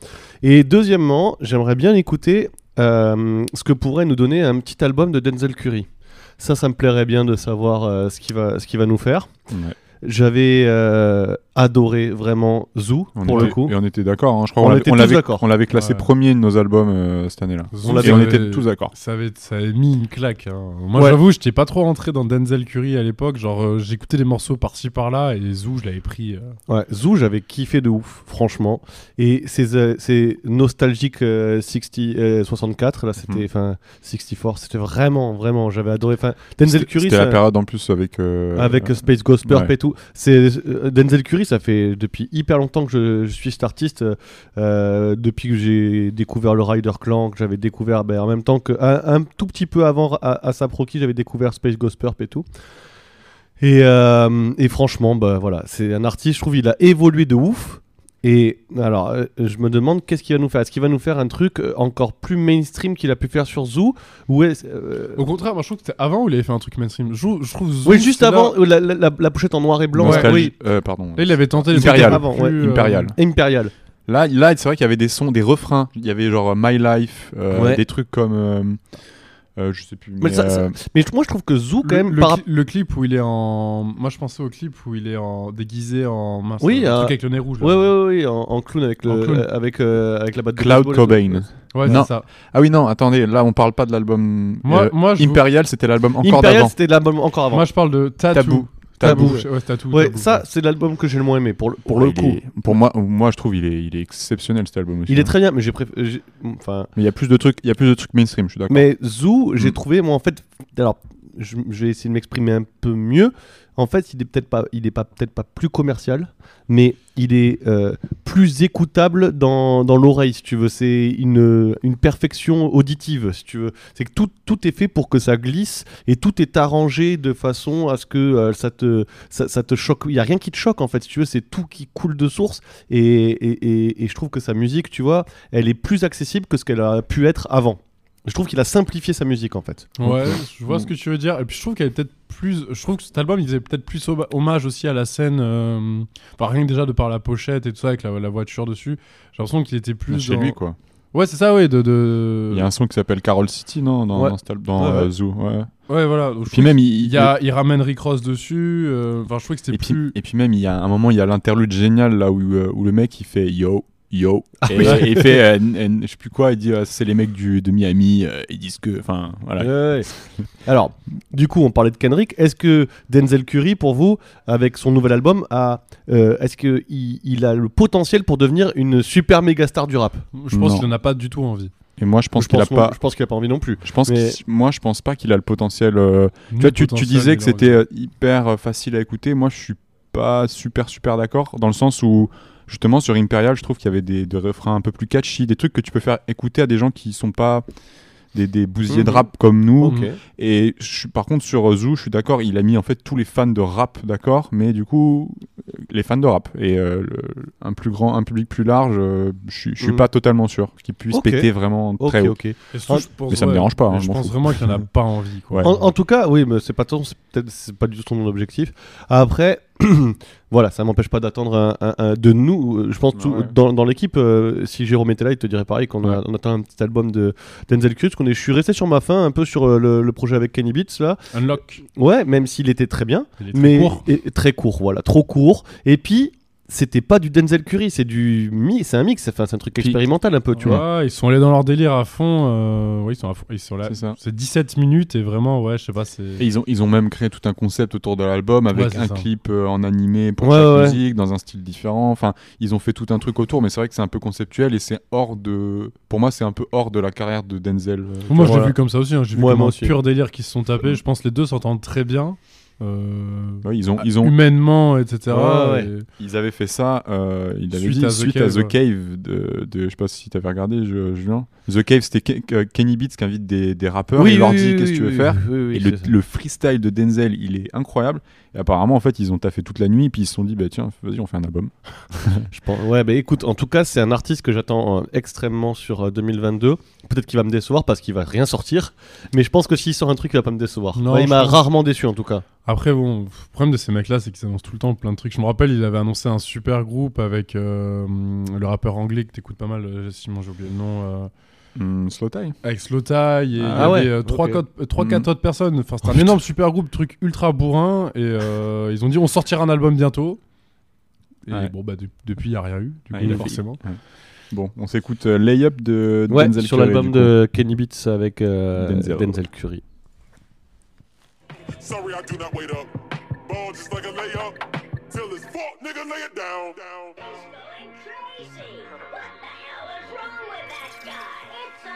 Et deuxièmement, j'aimerais bien écouter euh, ce que pourrait nous donner un petit album de Denzel Curry. Ça, ça me plairait bien de savoir euh, ce qu'il va, ce qu'il va nous faire. Ouais. J'avais euh, adoré vraiment Zoo On pour était- le coup. Et on était d'accord. hein. Je crois On l'avait- était on tous l'avait d'accord. on l'avait classé Ouais. premier de nos albums euh, cette année-là. On était tous d'accord. Ça avait, ça avait mis une claque. hein. Moi, Ouais. j'avoue, j'étais pas trop rentré dans Denzel Curry à l'époque. Genre, euh, j'écoutais des morceaux par-ci par-là et Zou, je l'avais pris. euh, Ouais, Zoo, j'avais kiffé de ouf, franchement. Et c'est euh, c'est nostalgique euh, 60, euh, 64, là c'était, Mhm. enfin 64, c'était vraiment, vraiment, j'avais adoré. Denzel Curry, c'était la période en plus avec. euh, avec euh, Space Ghost Purp ouais. et tout. C'est euh, Denzel Curry, ça fait depuis hyper longtemps que je, suis cet artiste. euh, depuis que j'ai découvert le Rider Clan, que j'avais découvert, ben, en même temps que un, tout petit peu avant à, à Saproki, j'avais découvert Space Ghost Purp et tout. Et, euh, franchement, bah, voilà, c'est un artiste, je trouve, il a évolué de ouf. Et alors, euh, je me demande qu'est-ce qu'il va nous faire? Est-ce qu'il va nous faire un truc euh, encore plus mainstream qu'il a pu faire sur Zoo ou est euh, Au contraire, moi, je trouve que c'était avant où il avait fait un truc mainstream. Je, je trouve Zou, Oui, juste là- avant, la, la- la- la pochette en noir et blanc. Nostalgie- Oui, euh, pardon. Là, il avait tenté Impérial. Avant, ouais. euh, Impérial. Impérial. Là, là c'est vrai qu'il y avait des sons, des refrains. Il y avait genre My Life, euh, Ouais. des trucs comme. Euh, euh, je sais plus. Mais mais, ça- ça- euh, Mais moi, je trouve que Zoo, quand Le, même, le par cli- le clip où il est en. Moi, je pensais au clip où il est en déguisé en. Mince, Oui, le euh, truc avec le nez rouge. là. Ouais, ouais, ouais, ouais, en, en clown avec, le, En clown. euh, avec, euh, avec la batte de Cloud et Cobain. Ouais, Non. c'est ça. Ah oui, non, attendez, là on parle pas de l'album. Moi- euh, moi, je vous- Imperial, c'était l'album encore Impérial, d'avant. c'était l'album encore avant. Moi, je parle de Tattoo. Tabou. Tabou. Tabou. Ouais, ça, c'est l'album que j'ai le moins aimé pour le, pour Ouais, le coup. est- pour moi, moi, je trouve il est, il est exceptionnel cet album aussi. Il est hein. très bien, mais j'ai préféré. Enfin, Mais il y a plus de trucs, il y a plus de trucs mainstream, je suis d'accord. mais Zoo, j'ai Mm. trouvé, moi, en fait, alors, je, je vais essayer de m'exprimer un peu mieux. En fait, il est peut-être pas, il est pas peut-être pas plus commercial, mais il est euh, plus écoutable dans, dans l'oreille, si tu veux. C'est une, une perfection auditive, si tu veux. C'est que tout, tout est fait pour que ça glisse et tout est arrangé de façon à ce que euh, ça te ça, te choque. Il y a rien qui te choque en fait, si tu veux. C'est tout qui coule de source et, et- et je trouve que sa musique, tu vois, elle est plus accessible que ce qu'elle a pu être avant. Je trouve qu'il a simplifié sa musique en fait. Ouais, je vois ce que tu veux dire. Et puis je trouve qu'elle est peut-être plus. Je trouve que cet album, il faisait peut-être plus hommage aussi à la scène. euh, Enfin, rien que déjà de par la pochette et tout ça, avec la, la voiture dessus. J'ai l'impression qu'il était plus. chez dans- lui, quoi. Ouais, c'est ça, ouais. De, de... Il y a un son qui s'appelle Carol City, non Dans, Ouais. dans, dans Ouais, euh. Zoo, ouais. Ouais, voilà. Donc, Puis trouve même, qu'il il, il y a, il ramène Rick Ross dessus. euh, Enfin, je trouvais que c'était et, puis, plus. et puis même, il y a un moment, il y a l'interlude génial là où, euh, où le mec il fait yo, yo. Ah et, et il fait, euh, n- n- je sais plus quoi, il dit euh, c'est les mecs du, de Miami, euh, ils disent que. Enfin, voilà. Ouais, ouais. Alors, du coup, on parlait de Kendrick. Est-ce que Denzel Curry, pour vous, avec son nouvel album, a, euh, est-ce que il, a le potentiel pour devenir une super méga star du rap? Je pense Non. qu'il en a pas du tout envie. Et moi, je pense Je qu'il a pas. Je pense qu'il a pas envie non plus. Je pense Mais- moi, je pense pas qu'il a le potentiel. euh, Tu vois, tu, disais que c'était euh, hyper facile à écouter. Moi, je suis pas super super d'accord dans le sens où justement sur Imperial, je trouve qu'il y avait des, des refrains un peu plus catchy, des trucs que tu peux faire écouter à des gens qui sont pas des, des bousiers de Mhm. rap comme nous. Et je par contre, sur Zoo, je suis d'accord, il a mis en fait tous les fans de rap, d'accord, mais du coup, euh, les fans de rap. Et euh, le- un plus grand, un public plus large, euh, je suis- je suis Mhm. pas totalement sûr qu'il puisse péter vraiment très haut. ok. Et surtout, je pense, Mais ça me dérange pas, hein, je pense vraiment qu'il n'y en a pas envie. Quoi. Ouais. En, en tout cas, oui, mais c'est pas ton, c'est peut-être c'est pas du tout ton objectif. Après, voilà, ça m'empêche pas d'attendre un, un- un- de nous. Je pense tout- Ouais. dans, dans l'équipe, euh, si Jérôme était là, il te dirait pareil qu'on Ouais. on attend un petit album de Denzel parce qu'on est, je suis resté sur ma fin un peu sur euh, le, le projet avec Kenny Beats là. Unlock. Ouais, même s'il était très bien, Il est très mais court. et- très court, voilà, trop court. Et puis. C'était pas du Denzel Curry, c'est du mi, c'est un mix, enfin, c'est un truc expérimental un peu, tu vois. Ils sont allés dans leur délire à fond. euh, oui, ils sont, à fond- ils sont là. C'est ça. C'est 17 minutes et vraiment, ouais, je sais pas, c'est. Et ils ont, ils ont même créé tout un concept autour de l'album avec Ouais, un ça. clip euh, en animé pour Ouais, chaque ouais. musique, dans un style différent. Enfin, ils ont fait tout un truc autour, mais c'est vrai que c'est un peu conceptuel et c'est hors de. Pour moi, c'est un peu hors de la carrière de Denzel. euh, Moi, je Voilà. l'ai vu comme ça aussi. hein. J'ai vu Ouais, comme moi un aussi. pur délire qui se sont tapés. Je pense que les deux s'entendent très bien. Euh, Ouais, ils ont, ils ont, humainement, etc. Ouais, ouais. et- ils avaient fait ça. euh, il avait Suite dit à The suite Cave, à The. Cave de, de, je sais pas si t'avais regardé, Julien. The Cave, c'était Ke- Ke- Kenny Beats qui invite des, des rappeurs. et il leur dit qu'est-ce que tu veux oui, faire. oui, oui, Et le, freestyle de Denzel, il est incroyable. Et apparemment, en fait, ils ont taffé toute la nuit, puis ils se sont dit, bah tiens, vas-y, on fait un album. Je pense- Ouais, bah écoute, en tout cas, c'est un artiste que j'attends euh, extrêmement sur euh, 2022. Peut-être qu'il va me décevoir parce qu'il va rien sortir, mais je pense que s'il sort un truc, il va pas me décevoir. Non, Ouais, il je m'a pense- rarement déçu en tout cas. Après, bon, le problème de ces mecs-là, c'est qu'ils annoncent tout le temps plein de trucs. Je me rappelle, il avait annoncé un super groupe avec euh, le rappeur anglais que t'écoutes pas mal, euh, Simon, j'ai oublié le nom. euh, Hum, Slow Tie. avec Slow Tie, et il y Ah avait ouais, euh, ok. Mhm. quatre autres personnes. Enfin, c'était Oh, un énorme super groupe, truc ultra bourrin. Et euh, ils ont dit, on sortira un album bientôt. Et Ouais. bon, bah, de- depuis, il n'y a rien eu, du Ouais, coup, il a- forcément. Bon, on s'écoute euh, Layup de Ouais, Denzel sur Curry, l'album de Kenny Beats avec euh, Denzel. Denzel. Curry. Sorry, I do not wait up. Ball just like a layup. Till it's fault, nigga, lay it down.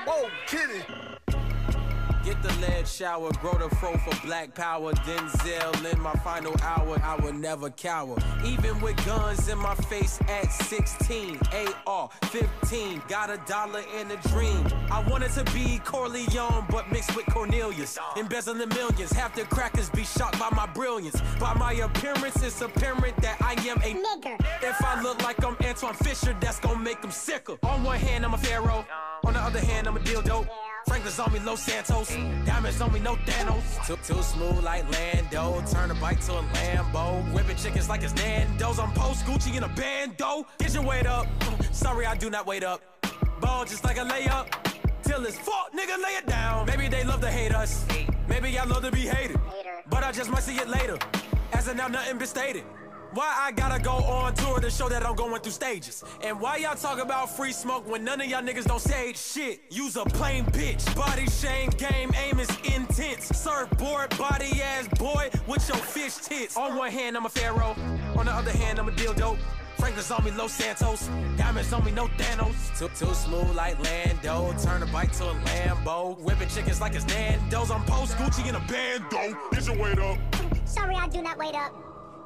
Whoa, kitty. Get the lead shower, grow the fro for black power. Denzel in my final hour, I will never cower. Even with guns in my face at 16, AR 15, got a dollar in a dream. I wanted to be Corleone, but mixed with Cornelius. Embezzling millions, half the crackers be shocked by my brilliance. By my appearance, it's apparent that I am a nigger. If I look like I'm Antoine Fisher, that's gonna make them sicker. On one hand, I'm a pharaoh. On the other hand, I'm a dildo. Franklin's on me, Los Santos. Diamonds on me, no Thanos. Too, too smooth like Lando. Turn a bike to a Lambo. Whipping chickens like it's Nando's. I'm post Gucci in a bando. Get your weight up. Sorry, I do not wait up. Ball just like a layup. Till it's fault, nigga, lay it down. Maybe they love to hate us. Maybe I love to be hated. But I just might see it later. As of now, nothing been stated. Why I gotta go on tour to show that I'm going through stages? And why y'all talk about free smoke when none of y'all niggas don't say shit? Use a plain bitch. Body shame game, aim is intense. Surfboard, body ass boy with your fish tits. On one hand, I'm a pharaoh. On the other hand, I'm a dildo. Franklin's on me, Los Santos. Diamonds on me, no Thanos. Too, too smooth like Lando. Turn a bike to a Lambo. Whipping chickens like it's Nando's. I'm post Gucci in a bando. Get your weight up. Sorry, I do not wait up.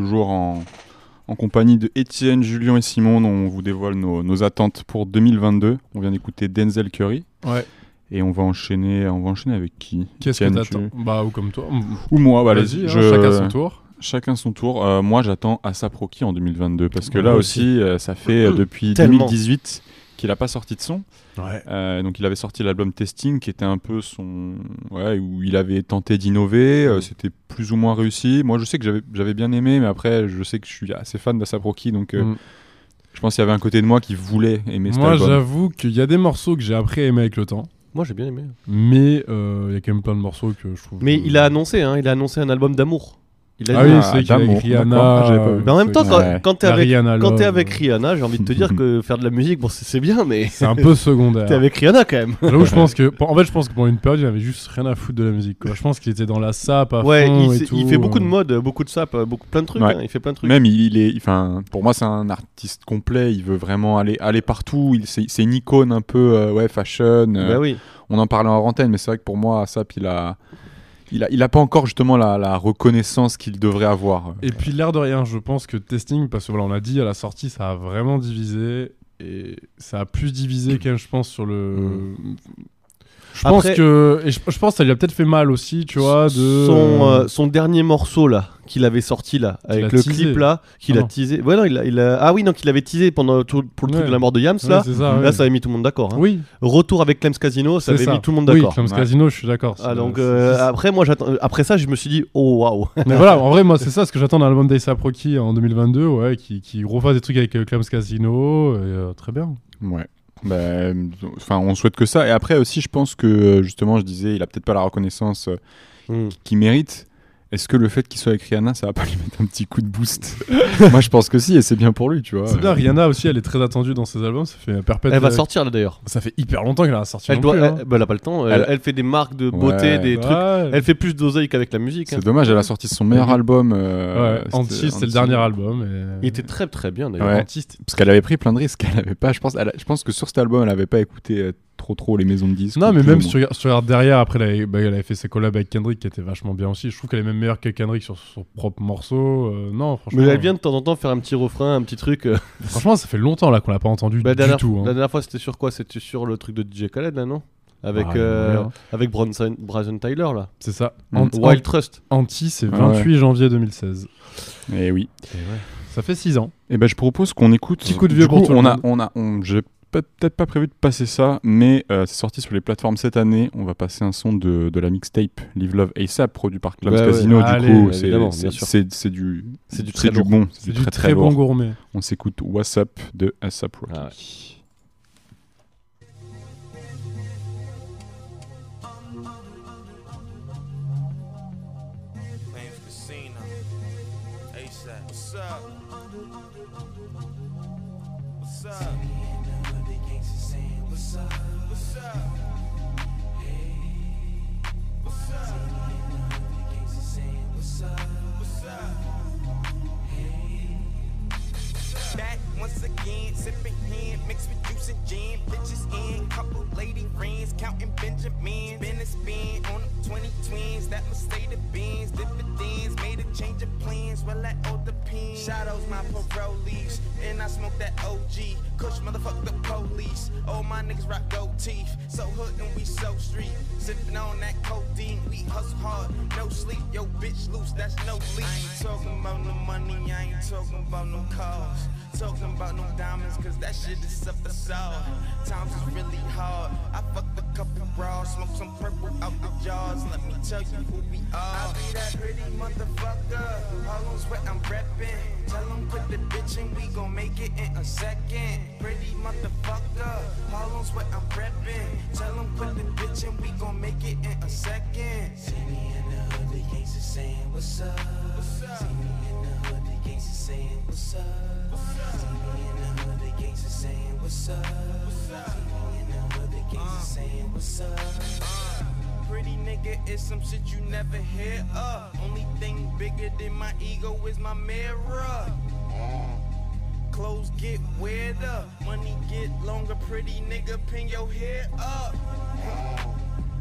toujours en, en compagnie de Étienne, Julien et Simon, dont on vous dévoile nos, nos attentes pour 2022. On vient d'écouter Denzel Curry. Ouais. Et on va enchaîner, on va enchaîner avec qui? Qu'est-ce que t'attends tu- Bah, ou comme toi. Ou moi, bah, Vas-y, allez-y. hein, je- chacun son tour. Chacun son tour. Euh, moi, j'attends Asap Rocky en 2022 parce que Ouais, là aussi, euh, ça fait euh, depuis Tellement. 2018 qu'il n'a pas sorti de son. Ouais. Euh, donc, il avait sorti l'album Testing qui était un peu son. Ouais, où il avait tenté d'innover. euh, C'était plus ou moins réussi. Moi, je sais que j'avais- j'avais bien aimé, mais après, je sais que je suis assez fan d'Asap Rocky. Donc, euh, Mm. je pense qu'il y avait un côté de moi qui voulait aimer cet Moi, j'avoue qu'il y a des morceaux que j'ai appris à aimer avec le temps. Moi j'ai bien aimé. Mais euh, il y a quand même plein de morceaux que je trouve. Mais que- il a annoncé, hein, il a annoncé un album d'amour. Il a Ah dit- oui, c'est qu'il a. Ah, pas vu. Mais en même temps, quand, Ouais. quand t'es avec, quand Love. avec Rihanna, j'ai envie de te dire que faire de la musique, bon, c'est bien, mais C'est un peu secondaire. t'es avec Rihanna quand même. Là où je pense que, en fait, je pense que pendant une période, il avait juste rien à foutre de la musique. Quoi. Je pense qu'il était dans la sape à Ouais, fond il, et s'est- tout. il fait beaucoup de euh. mode, beaucoup de sap, beaucoup plein de trucs. Ouais. hein, il fait plein de trucs. Même il, il est, enfin, pour moi c'est un artiste complet. Il veut vraiment aller, aller partout. Il, c'est, c'est une icône un peu, euh, ouais, fashion. euh, Bah oui. On en parlait en antenne, mais c'est vrai que pour moi, Sap, il a, il a, il a pas encore justement la, la reconnaissance qu'il devrait avoir. Et puis, l'air de rien, je pense que Testing, parce que voilà, on l'a dit à la sortie, ça a vraiment divisé. Et ça a plus divisé qu'un, je pense, sur le. Je pense que. Et je, je pense que ça lui a peut-être fait mal aussi, tu vois, de. son, euh, son dernier morceau là qu'il avait sorti là avec le teasé. clip là qu'il Ah a non. teasé ouais non il a, il a- ah oui donc il avait teasé pendant tout pour le truc de la mort de Yams Ouais, là ça, là ouais. ça avait mis tout le monde d'accord hein. Oui, retour avec Clems Casino ça avait ça. mis tout le monde Oui, d'accord Clams Ouais. Casino, je suis d'accord. ah donc euh, après moi après ça je me suis dit oh waouh Mais voilà, en vrai, moi, c'est ça ce que j'attends d'un album d'Aesop Rocky en 2022, ouais, qui, qui refasse des trucs avec euh, Clams Casino, et, euh, très bien. Ouais. Bah, Enfin, on souhaite que ça. Et après aussi, je pense que justement, je disais, il a peut-être pas la reconnaissance euh, Hmm. qu'il mérite. Est-ce que le fait qu'il soit avec Rihanna, ça va pas lui mettre un petit coup de boost Moi, je pense que si, et c'est bien pour lui, tu vois. C'est bien, Rihanna aussi, elle est très attendue dans ses albums, ça fait perpète. elle va euh, sortir là d'ailleurs Ça fait hyper longtemps qu'elle a sorti. elle doit plus, hein. elle, bah, elle a pas le temps elle, Elle- elle fait des marques de beauté Ouais. des trucs Ouais. elle fait plus d'oseille qu'avec la musique hein. C'est dommage, elle a sorti son meilleur Mhm. album. euh, Ouais, c'était Anti, c'est le dernier album. Et... il était très très bien d'ailleurs Ouais. Parce qu'elle avait pris plein de risques. Elle avait pas, je pense, elle je pense que sur cet album, elle avait pas écouté euh, trop trop les maisons de disques. Non, mais même si tu, regardes, derrière, après, elle avait, bah, elle avait fait ses collabs avec Kendrick qui étaient vachement bien aussi. Je trouve qu'elle est même meilleure que Kendrick sur son propre morceau. Euh, non, franchement. mais elle vient de temps en temps faire un petit refrain un petit truc euh, Franchement, ça fait longtemps là qu'on l'a pas entendu Bah, du dernière, tout. hein. la dernière fois, c'était sur quoi? C'était sur le truc de DJ Khaled, là, non? Avec, Ah, euh, avec Bronson, Bryson Tyler, là. C'est ça. Mm. Ant- Wild Trust. Anti, c'est Ah 28 janvier 2016. Et Eh oui. Ça fait 6 ans. Et ben, je propose qu'on écoute. Petit coup de Du vieux pour coup, tout le on a, on a, on, j'ai peut- peut-être pas prévu de passer ça, mais euh, c'est sorti sur les plateformes cette année. On va passer un son de, de la mixtape Live Love ASAP, produit par Ouais, ouais. Casino. Du Allez, coup, c'est, du, C'est du très du bon, C'est du très, bon gourmet. On s'écoute What's Up de ASAP Rocky. Ah ouais. What's up? Once again, sipping hand mixed with juice and gin. Bitches in, couple lady friends, counting Benjamin. Been a spin on the 20 twins, that the bins. Dividends, made a change of plans, well, that all depends. Shadows, my parolees, and I smoke that OG. Kush motherfuck the police. All my niggas rock gold teeth. So hood and we so street. Sipping on that codeine, we hustle hard, no sleep. Yo, bitch loose, that's no leak. I ain't talking about no money, I ain't talking about no cars. Talking about no diamonds, cause that shit is a facade. Times is really hard. I fucked a couple bras, smoked some purple out the jars. Let me tell you who we are. I be that pretty motherfucker. On sweat, I'm reppin'. Tell them put the bitch in, we gon' make it in a second. Pretty motherfucker. On sweat, I'm reppin'. Tell them put the bitch in, we gon' make it in a second. See me in the hood, the gangsters saying, What's up? What's up? See me in the hood, the gangsters saying, What's up? Pretty nigga is some shit you never hear of. Only thing bigger than my ego is my mirror. Clothes get weirder, money get longer. Pretty nigga, pin your hair up.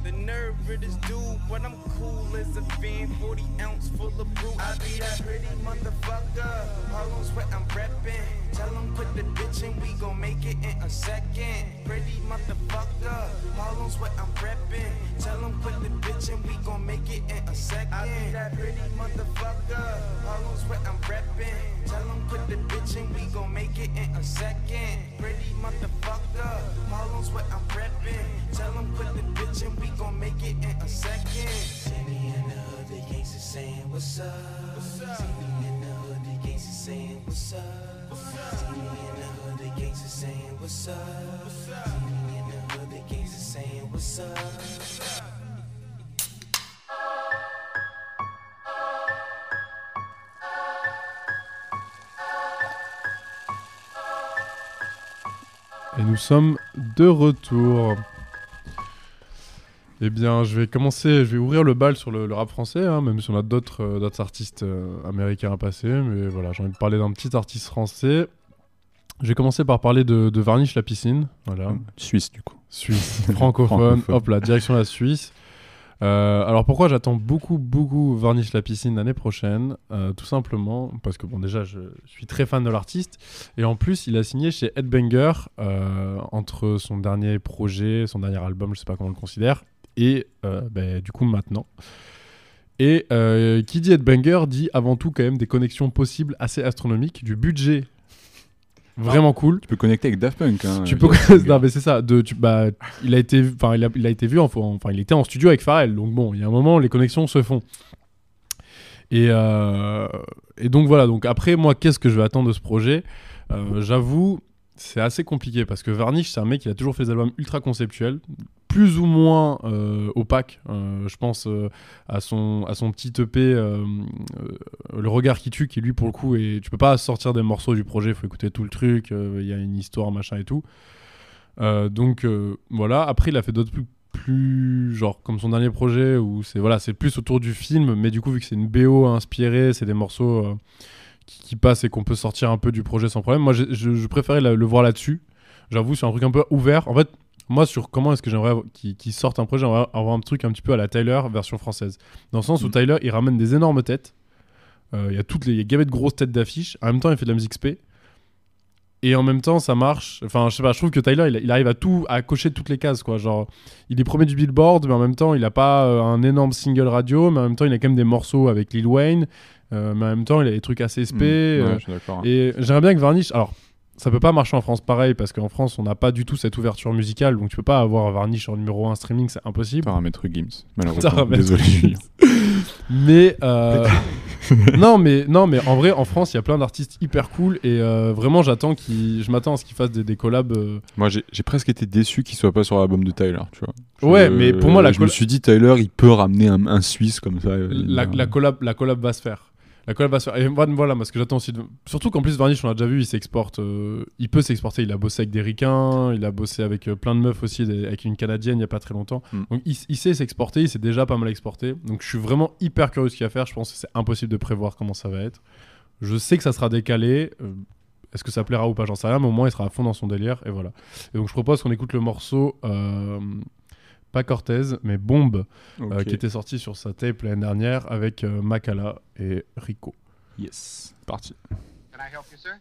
The nerve of this dude, but I'm cool as a fan. 40 ounce full of brew. I be that pretty motherfucker. On sweat, I'm reppin'. Tell them put the bitch in, we gon' make it in a second. Pretty motherfucker. On sweat, I'm reppin'. Tell them put the bitch in, we gon' make it in a second. I be that pretty motherfucker. On sweat, I'm reppin'. Tell them put the bitch in, we gon' make it in a second. Pretty motherfucker. On sweat, I'm reppin'. Tell them put the bitch in, we gon' make it in a second. Et nous sommes de retour. Eh bien, je vais commencer, je vais ouvrir le bal sur le, le rap français, hein, même si on a d'autres euh, artistes euh, américains à passer. Mais voilà, j'ai envie de parler d'un petit artiste français. Je vais commencer par parler de, de Varnish la piscine. Voilà. Suisse, du coup. Suisse, francophone. Hop là, direction la Suisse. Euh, alors pourquoi j'attends beaucoup, beaucoup Varnish la piscine l'année prochaine Euh, Tout simplement parce que, bon, déjà, je suis très fan de l'artiste. Et en plus, il a signé chez Headbanger euh, entre son dernier projet, son dernier album, je sais pas comment on le considère, et euh, ben, du coup maintenant. Et euh, qui dit Headbanger dit avant tout quand même des connexions possibles assez astronomiques, du budget. Vraiment cool. Tu peux connecter avec Daft Punk. Hein, Tu peux non mais c'est ça. De tu, bah il a été enfin il a, il a été vu en- enfin il était en studio avec Pharrell. Donc bon il y a un moment les connexions se font. Et euh, et donc voilà. Donc après moi qu'est-ce que je vais attendre de ce projet? Euh, j'avoue c'est assez compliqué parce que Varnish c'est un mec qui a toujours fait des albums ultra conceptuels plus ou moins euh, opaques Euh, je pense euh, à son à son petit EP le regard qui tue qui lui pour le coup et tu peux pas sortir des morceaux du projet faut écouter tout le truc il y a une histoire machin et tout. Donc voilà. Après il a fait d'autres plus, plus genre comme son dernier projet où c'est voilà c'est plus autour du film mais du coup vu que c'est une BO inspirée c'est des morceaux qui, passent et qu'on peut sortir un peu du projet sans problème. Moi je, je préférais le voir là-dessus. J'avoue c'est un truc un peu ouvert. En fait moi sur comment est-ce que j'aimerais avoir- qu'il qu'il sorte un projet j'aimerais avoir un truc un petit peu à la Tyler version française. Dans le sens où Mhm. Tyler il ramène des énormes têtes. Euh, il y a toutes les il y a gavé de grosses têtes d'affiches en même temps il fait de la musique spé. Et en même temps ça marche. Enfin je sais pas je trouve que Tyler il, il arrive à tout à cocher toutes les cases quoi. Genre il est premier du Billboard mais en même temps il a pas euh, un énorme single radio mais en même temps il a quand même des morceaux avec Lil Wayne. Euh, mais en même temps il a des trucs assez spé Mm, ouais, euh, je suis d'accord. et j'aimerais bien que Varnish alors ça peut pas marcher en France pareil parce qu'en France on n'a pas du tout cette ouverture musicale donc tu peux pas avoir Varnish en numéro 1 streaming c'est impossible T'auras Maître Gims, malheureusement. Désolé. Julien. mais euh, non mais non mais en vrai en France il y a plein d'artistes hyper cool et euh, vraiment j'attends je m'attends à ce qu'ils fassent des, des collabs euh, Moi, j'ai presque été déçu qu'il soit pas sur l'album de Tyler, tu vois. Je- Ouais, mais pour moi, la Je me suis dit, Tyler, il peut ramener un, un Suisse comme ça. la collab la collab va se faire la collab va se faire et moi, voilà moi ce que j'attends aussi de- surtout qu'en plus Varnish on l'a déjà vu il s'exporte euh, il peut s'exporter il a bossé avec des ricains il a bossé avec euh, plein de meufs aussi des- avec une canadienne il y a pas très longtemps. Mm. donc il, il sait s'exporter il s'est déjà pas mal exporté. Donc je suis vraiment hyper curieux de ce qu'il va faire. Je pense que c'est impossible de prévoir comment ça va être. Je sais que ça sera décalé euh, est-ce que ça plaira ou pas j'en sais rien mais au moins il sera à fond dans son délire et voilà. Et donc je propose qu'on écoute le morceau pas Cortez mais Bombe euh, Ok. qui était sorti sur sa tape l'année dernière avec euh, Makala et Rico. Yes, parti. Can I help you, sir?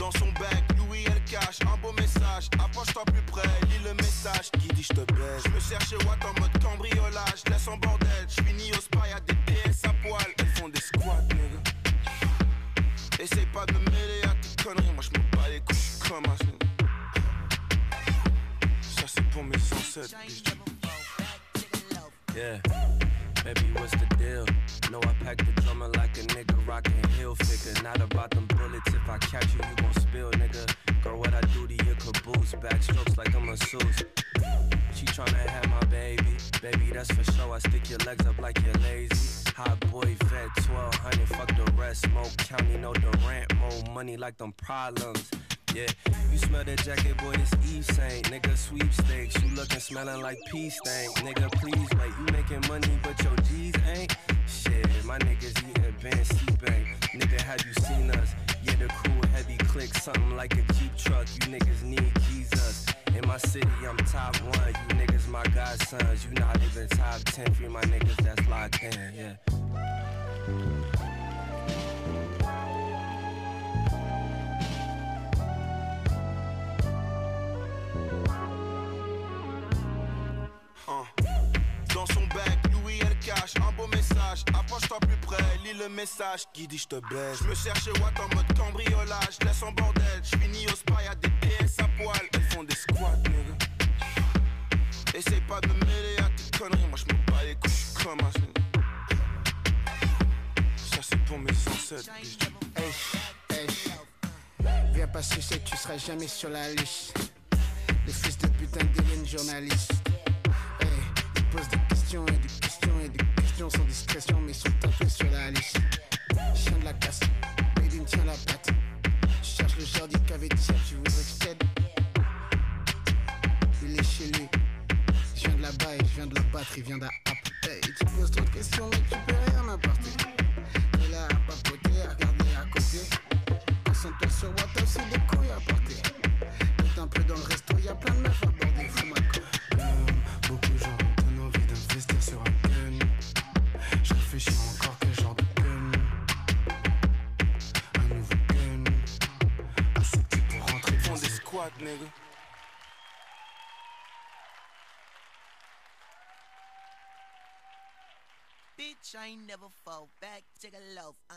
Dans son bec, Louis elle cache un beau message. Approche-toi plus qui dit je te baise. Je me cherche Watt en mode cambriolage. Laisse en bordel, je finis au spa, y'a des DS à poil. Elles font des squats, nigga. Essaye pas de me mêler à tes conneries, moi je me bats les couilles, je suis comme un. Ça c'est pour mes ancêtres, bitch. Yeah. Baby, what's the deal? Know I pack the drummer like a nigga rockin' heel figure. Not about them bullets. If I catch you, you gon' spill, nigga. Your caboose? Backstrokes like I'm a masseuse. She tryna have my baby. Baby, that's for sure. I stick your legs up like you're lazy. Hot boy vet, 1200, fuck the rest. Smoke County, no Durant. More money like them problems. Yeah, you smell that jacket, boy, this Eve Saint. Nigga, sweepstakes. You looking, smelling like pea stank. Nigga, please wait. You making money, but your G's ain't. Shit, my niggas eating Ben bank. Nigga, have you seen us? Yeah, the crew heavy click, something like a Jeep truck. You niggas need Jesus. In my city, I'm top one. You niggas, my godsons. You not even top 10. Free my niggas that's locked in, yeah. Dans son bec, Louis cache un beau message. Approche-toi plus près, lis le message qui dit je te baise. Je me cherche chez Watt en mode cambriolage. Laisse en bordel, je finis au spa, y'a des DS à poil. Elles font des squats, nigga. Essaye pas de me mêler à tes conneries, moi je me bats les couilles, comme un. Ça c'est pour mes ancêtres, bitch. Hey, hey. Viens pas sucer, tu seras jamais sur la liste. Les fils de putain deviennent journalistes. Hey, ils posent des questions et des sans discrétion, mais sont tapés sur la liste. Chien de la casse, Médine tient la patte. Je cherche le Jordi qu'avait diable, I ain't never fall back. Take a loaf, uh.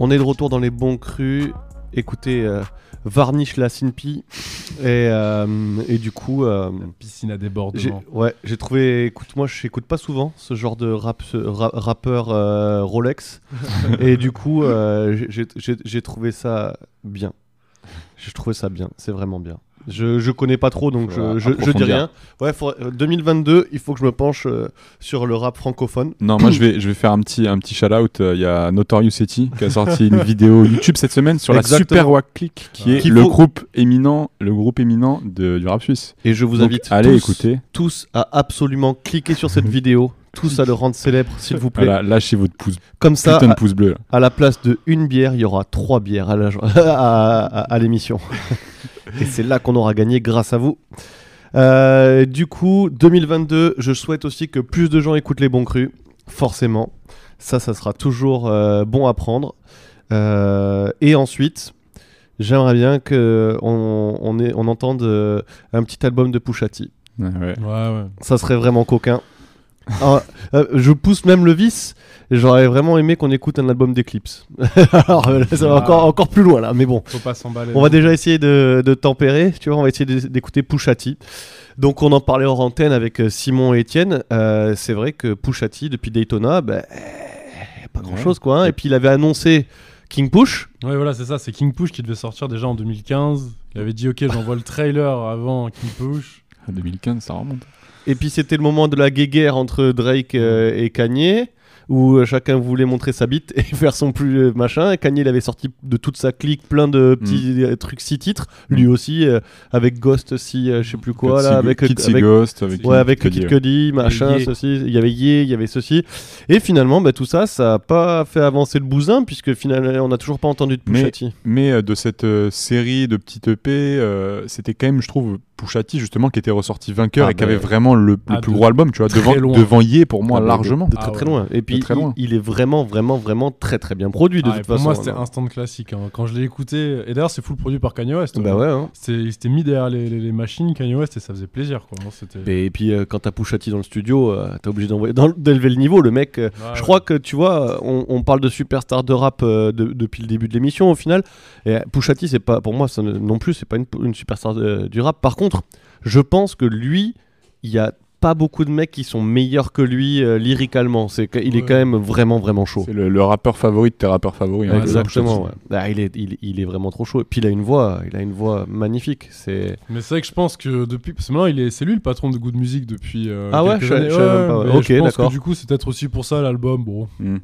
On est de retour dans les bons crus. Écoutez, euh, Varnish la Sinpi. Et, euh, et du coup. euh, Piscine à débordement. ouais, j'ai trouvé. Écoute, moi, je n'écoute pas souvent ce genre de rap, ra- rappeur euh, Rolex. et du coup, euh, j'ai trouvé ça bien. J'ai trouvé ça bien. C'est vraiment bien. Je, je connais pas trop, donc je, je, je dis rien. Ouais, faut- euh, 2022, il faut que je me penche euh, sur le rap francophone. Non, moi je vais, je vais faire un petit, un petit shout-out. Euh, Il y a Notorious Eti qui a sorti une vidéo YouTube cette semaine sur la. Super Wack Click, qui est le faut- groupe éminent, le groupe éminent de, du rap suisse. Et je vous Donc, invite allez tous, écouter. tous à absolument cliquer sur cette vidéo, tous à le rendre célèbre, s'il vous plaît. Voilà, lâchez votre pouce, Comme ça, à, pouce bleu. à la place de une bière, il y aura trois bières à, la jo- à, à- à l'émission. Et c'est là qu'on aura gagné grâce à vous. Euh, du coup, 2022, je souhaite aussi que plus de gens écoutent les bons crus, forcément. Ça, ça sera toujours euh, bon à prendre. Euh, et ensuite, j'aimerais bien qu'on on ait- on entende euh, un petit album de Pushati. Ouais, ouais. Ouais, ouais. Ça serait vraiment coquin. Ah, euh, je pousse même le vice. J'aurais vraiment aimé qu'on écoute un album d'Eclipse. Alors euh, là, ça va Ah. encore, encore plus loin là, mais bon. Faut pas s'emballer. On va déjà essayer de, de tempérer, tu vois, on va essayer d'écouter Pushati. Donc on en parlait hors antenne avec euh, Simon et Étienne. Euh, c'est vrai que Pushati, depuis Daytona, bah, euh, pas grand chose quoi. hein. Et puis il avait annoncé King Push. Ouais, voilà, c'est ça. C'est King Push qui devait sortir déjà en 2015. Il avait dit, ok, j'envoie le trailer avant King Push. En 2015, ça remonte. Et puis c'était le moment de la guéguerre entre Drake euh, et Kanye, où euh, chacun voulait montrer sa bite et faire son plus euh, machin. Et Kanye, il avait sorti de toute sa clique plein de petits euh, trucs six titres. Lui aussi, euh, avec Ghost aussi, euh, je sais plus quoi, là, Si- avec Kid Si avec- Ghost, avec ouais, avec Cudi, Kid. Cudi, machin, Ye. ceci. Il y avait Ye, il y avait ceci. Et finalement, bah, tout ça, ça a pas fait avancer le bousin, puisque finalement, on n'a toujours pas entendu de Mais, Pushati. mais euh, de cette euh, série de petites EP, euh, c'était quand même, je trouve, Pushati justement qui était ressorti vainqueur Ah et qui avait vraiment le, le ah, plus gros album, tu vois, devant, loin. devant Ye pour moi Ah, mais de- largement. De, très Ah très loin. Et puis, très il- loin. Il, est vraiment, vraiment, vraiment très très bien produit de Ah, toute pour façon. moi, c'était hein. instant classique. hein. Quand je l'ai écouté, et d'ailleurs, c'est full produit par Kanye West. Bah ouais. hein. C'était- Il s'était mis derrière les, les- les machines Kanye West et ça faisait plaisir. Quoi. Et, et puis euh, quand t'as Pushati dans le studio, euh, t'es obligé d'élever le niveau. Le mec, euh, Ouais, je ouais. crois que tu vois, on, on parle de superstar de rap euh, de- depuis le début de l'émission au final. Et Pushati, c'est pas pour moi ça non plus, c'est pas une, une superstar du rap. Par contre, je pense que lui, il y a pas beaucoup de mecs qui sont meilleurs que lui euh, lyricalement. C'est il est quand même vraiment vraiment chaud. C'est le, le rappeur favori de tes rappeurs favoris. hein, Exactement. Pushati. ouais. Ah, il est il, il est vraiment trop chaud. Et puis il a une voix, il a une voix magnifique. C'est Mais c'est vrai que je pense que depuis. Parce que maintenant, il est... c'est lui le patron de Good Music depuis. euh, Ah ouais, je années. je savais même pas, ouais. mais Ok, je pense d'accord. que du coup, c'est peut-être aussi pour ça l'album. Bon. Hmm.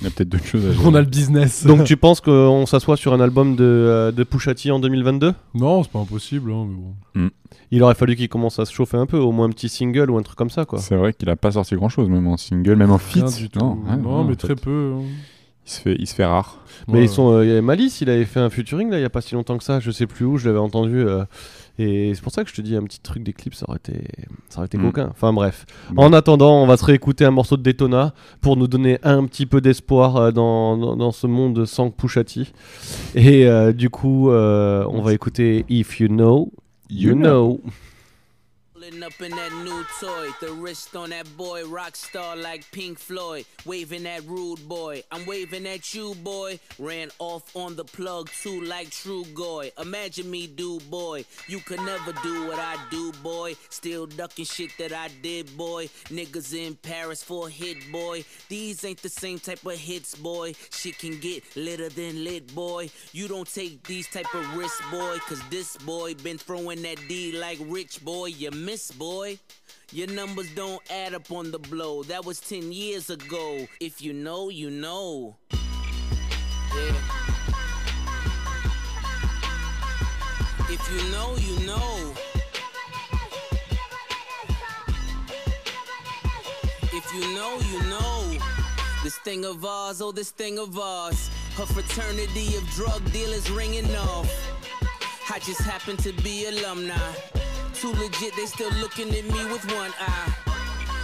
Il y a peut-être d'autres choses à On a le business. donc tu penses qu'on s'assoit sur un album de euh, de Pushati en 2022 Non, c'est pas impossible. hein, mais bon. Il aurait fallu qu'il commence à se chauffer un peu, au moins un petit single ou un truc comme ça, quoi. C'est vrai qu'il a pas sorti grand chose, même en single, même en feat. Rien du tout. Non, rien, non, en mais fait. très peu. hein. Il se fait, il se fait rare. Mais Ouais. ils sont, euh, il y avait Malice, il avait fait un featuring là, il y a pas si longtemps que ça, je sais plus où, je l'avais entendu. euh, et c'est pour ça que je te dis un petit truc d'éclipse, ça aurait été, ça aurait été Mm. coquin. Enfin bref. En attendant, on va se réécouter un morceau de Daytona pour nous donner un petit peu d'espoir euh, dans, dans, dans ce monde sans Pushati. Et euh, du coup, euh, on va écouter If You Know, You, You know. Pulling up in that new toy, the wrist on that boy, rock star like Pink Floyd, waving at rude boy. I'm waving at you, boy. Ran off on the plug too, like True Goy. Imagine me, do boy. You could never do what I do, boy. Still ducking shit that I did, boy. Niggas in Paris for a hit, boy. These ain't the same type of hits, boy. Shit can get litter than lit, boy. You don't take these type of risks, boy. Cause this boy been throwing that D like rich, boy. You miss, boy. Your numbers don't add up on the blow. That was 10 years ago. If you know, you know. Yeah. If you know, you know. If you know, you know. This thing of ours, oh, this thing of ours. Her fraternity of drug dealers ringing off. I just happen to be alumni. Too legit, they still looking at me with one eye.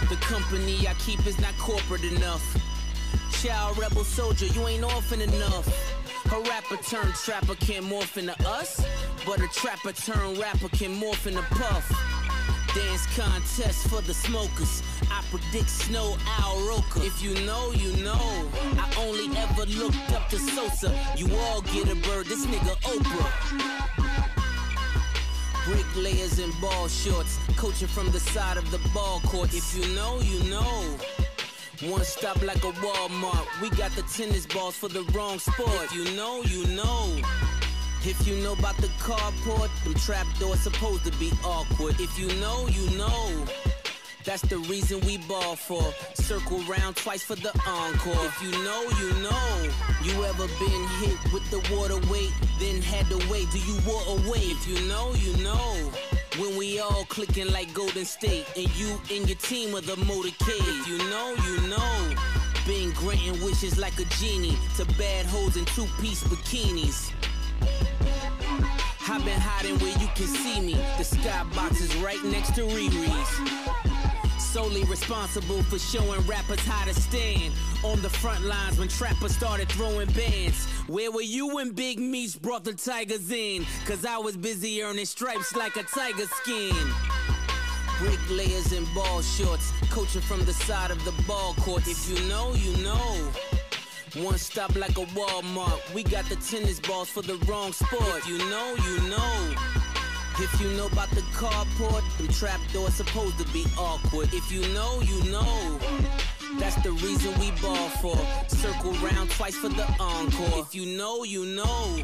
The company I keep is not corporate enough. Child rebel soldier, you ain't orphan enough. A rapper turned trapper can morph into us, but a trapper turned rapper can morph into puff. Dance contest for the smokers. I predict snow Al Roker. If you know, you know. I only ever looked up to Sosa. You all get a bird, this nigga Oprah. Bricklayers in ball shorts, coaching from the side of the ball court. If you know, you know. One stop like a Walmart. We got the tennis balls for the wrong sport. If you know, you know. If you know about the carport, them trap doors supposed to be awkward. If you know, you know. That's the reason we ball for. Circle round twice for the encore. If you know, you know. You ever been hit with the water weight, then had to wait? Do you walk away? If you know, you know. When we all clicking like Golden State, and you and your team are the motorcade. If you know, you know. Been granting wishes like a genie to bad hoes in two-piece bikinis. I've been hiding where you can see me. The skybox is right next to Riri's. Solely responsible for showing rappers how to stand on the front lines when trappers started throwing bands. Where were you when Big Meats brought the Tigers in? Cause I was busy earning stripes like a tiger skin. Bricklayers in ball shorts, coaching from the side of the ball court. If you know, you know. One stop like a Walmart. We got the tennis balls for the wrong sport. If you know, you know. If you know about the carport, them trap doors supposed to be awkward. If you know, you know. That's the reason we ball for. Circle round twice for the encore. If you know, you know.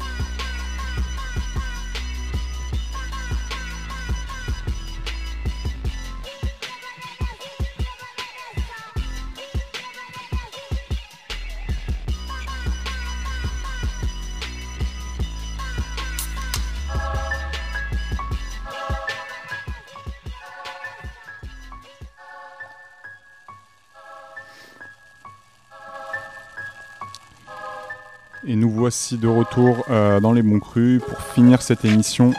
Et nous voici de retour euh, dans les bons crus pour finir cette émission.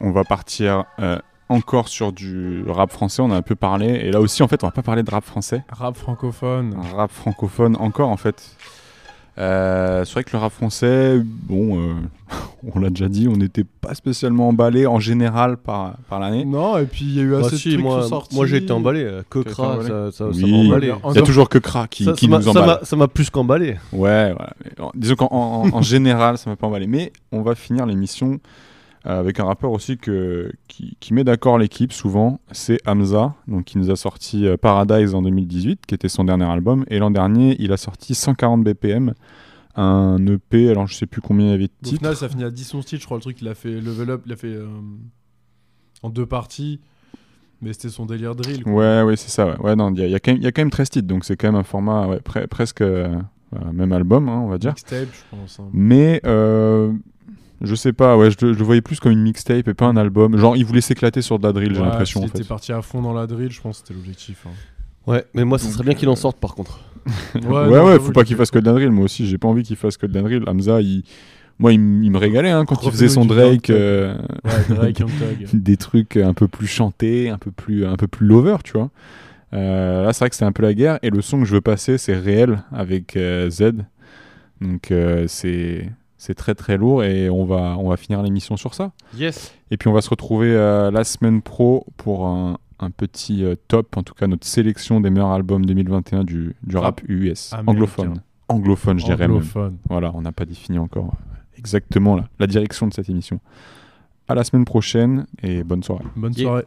On va partir euh, encore sur du rap français, on a un peu parlé. Et là aussi, en fait, on va pas parler de rap français. Rap francophone. Rap francophone encore, en fait. Euh, c'est vrai que le rap français, bon, on l'a déjà dit, on n'était pas spécialement emballé en général par, par l'année. Non, et puis il y a eu assez Bah de si, trucs moi, qui sont sortis. moi j'ai été emballé. euh, Que T'as été Kra, emballé ça, ça, ça Oui, m'a emballé. Il y a toujours que Kra qui, Ça- qui nous ça emballe. m'a- Ça m'a plus qu'emballé. Ouais, voilà. Mais, en- disons qu'en en, en général, ça m'a pas emballé. Mais on va finir l'émission euh, avec un rappeur aussi que, qui, qui met d'accord l'équipe souvent. C'est Hamza, donc qui nous a sorti euh, Paradise en 2018, qui était son dernier album. Et l'an dernier, il a sorti 140 BPM, un EP. Alors je sais plus combien il y avait de Au titres. final, ça finit à 10 son style, je crois. Le truc, il a fait level up, il a fait euh, en deux parties. Mais c'était son délire drill. quoi. Ouais, ouais, c'est ça. Ouais, Ouais, non, il y, a- il y a quand même- il y a quand même 13 titres, donc c'est quand même un format ouais, pre- presque euh, même album, hein, on va dire. Mixtape, je pense. hein. Mais euh, je sais pas, ouais, je, le- je le voyais plus comme une mixtape et pas un album. Genre, il voulait s'éclater sur de la drill, j'ai l'impression. En fait. était parti à fond dans la drill, je pense que c'était l'objectif. hein. Ouais, mais moi, ça Donc, serait bien qu'il en sorte par contre. Ouais, Ouais, non, faut pas qu'il fasse que de la drill. Moi aussi, j'ai pas envie qu'il fasse que de la drill. Hamza, il... moi, il, me régalait hein, quand il faisait son Drake. Euh, Ouais, Drake, des trucs un peu plus chantés, un peu plus, un peu plus lover, tu vois. Euh, là, c'est vrai que c'était un peu la guerre. Et le son que je veux passer, c'est Réel avec euh, Z. Donc, euh, c'est C'est très très lourd et on va, on va finir l'émission sur ça. Yes. Et puis on va se retrouver euh, la semaine pro pour un, un petit euh, top, en tout cas notre sélection des meilleurs albums 2021 du, du rap, US. américain. Anglophone. Anglophone, je dirais même. Anglophone. Voilà, on n'a pas défini encore euh, exactement la, la direction de cette émission. À la semaine prochaine et bonne soirée. Bonne Yeah.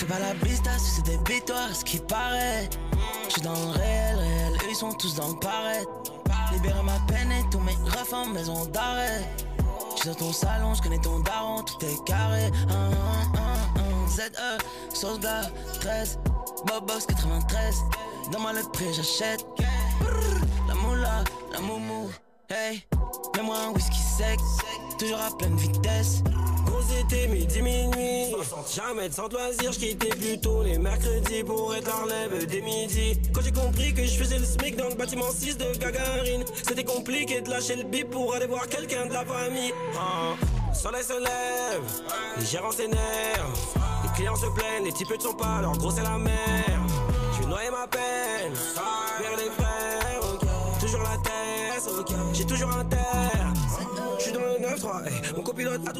Fais pas la vista si c'est des victoires, ce qui paraît. J'suis dans le réel, réel, eux ils sont tous dans le paraître. Libérer ma peine et tous mes refs en maison d'arrêt. J'suis dans ton salon, j'connais ton daron, tout est carré. Hum, hum, hum. ZE, sauce gars, 13, Bobox 93. Donne-moi le prix, j'achète. La moula, la moumou, hey. Mets-moi un whisky sec, toujours à pleine vitesse. Gros c'était midi minuit Jamais de sans loisir, je quittais plutôt les mercredis pour être la relève dès midi Quand j'ai compris que je faisais le SMIC dans le bâtiment 6 de Gagarine C'était compliqué de lâcher le bip pour aller voir quelqu'un de la famille Le soleil se lève, les gérants s'énervent Les clients se plaignent, les types ne sont pas, leur gros c'est la mer Je vais noyer ma peine, vers les frères. Toujours la tête, j'ai toujours un terre Je suis dans le 9-3, hey. mon copilote a toujours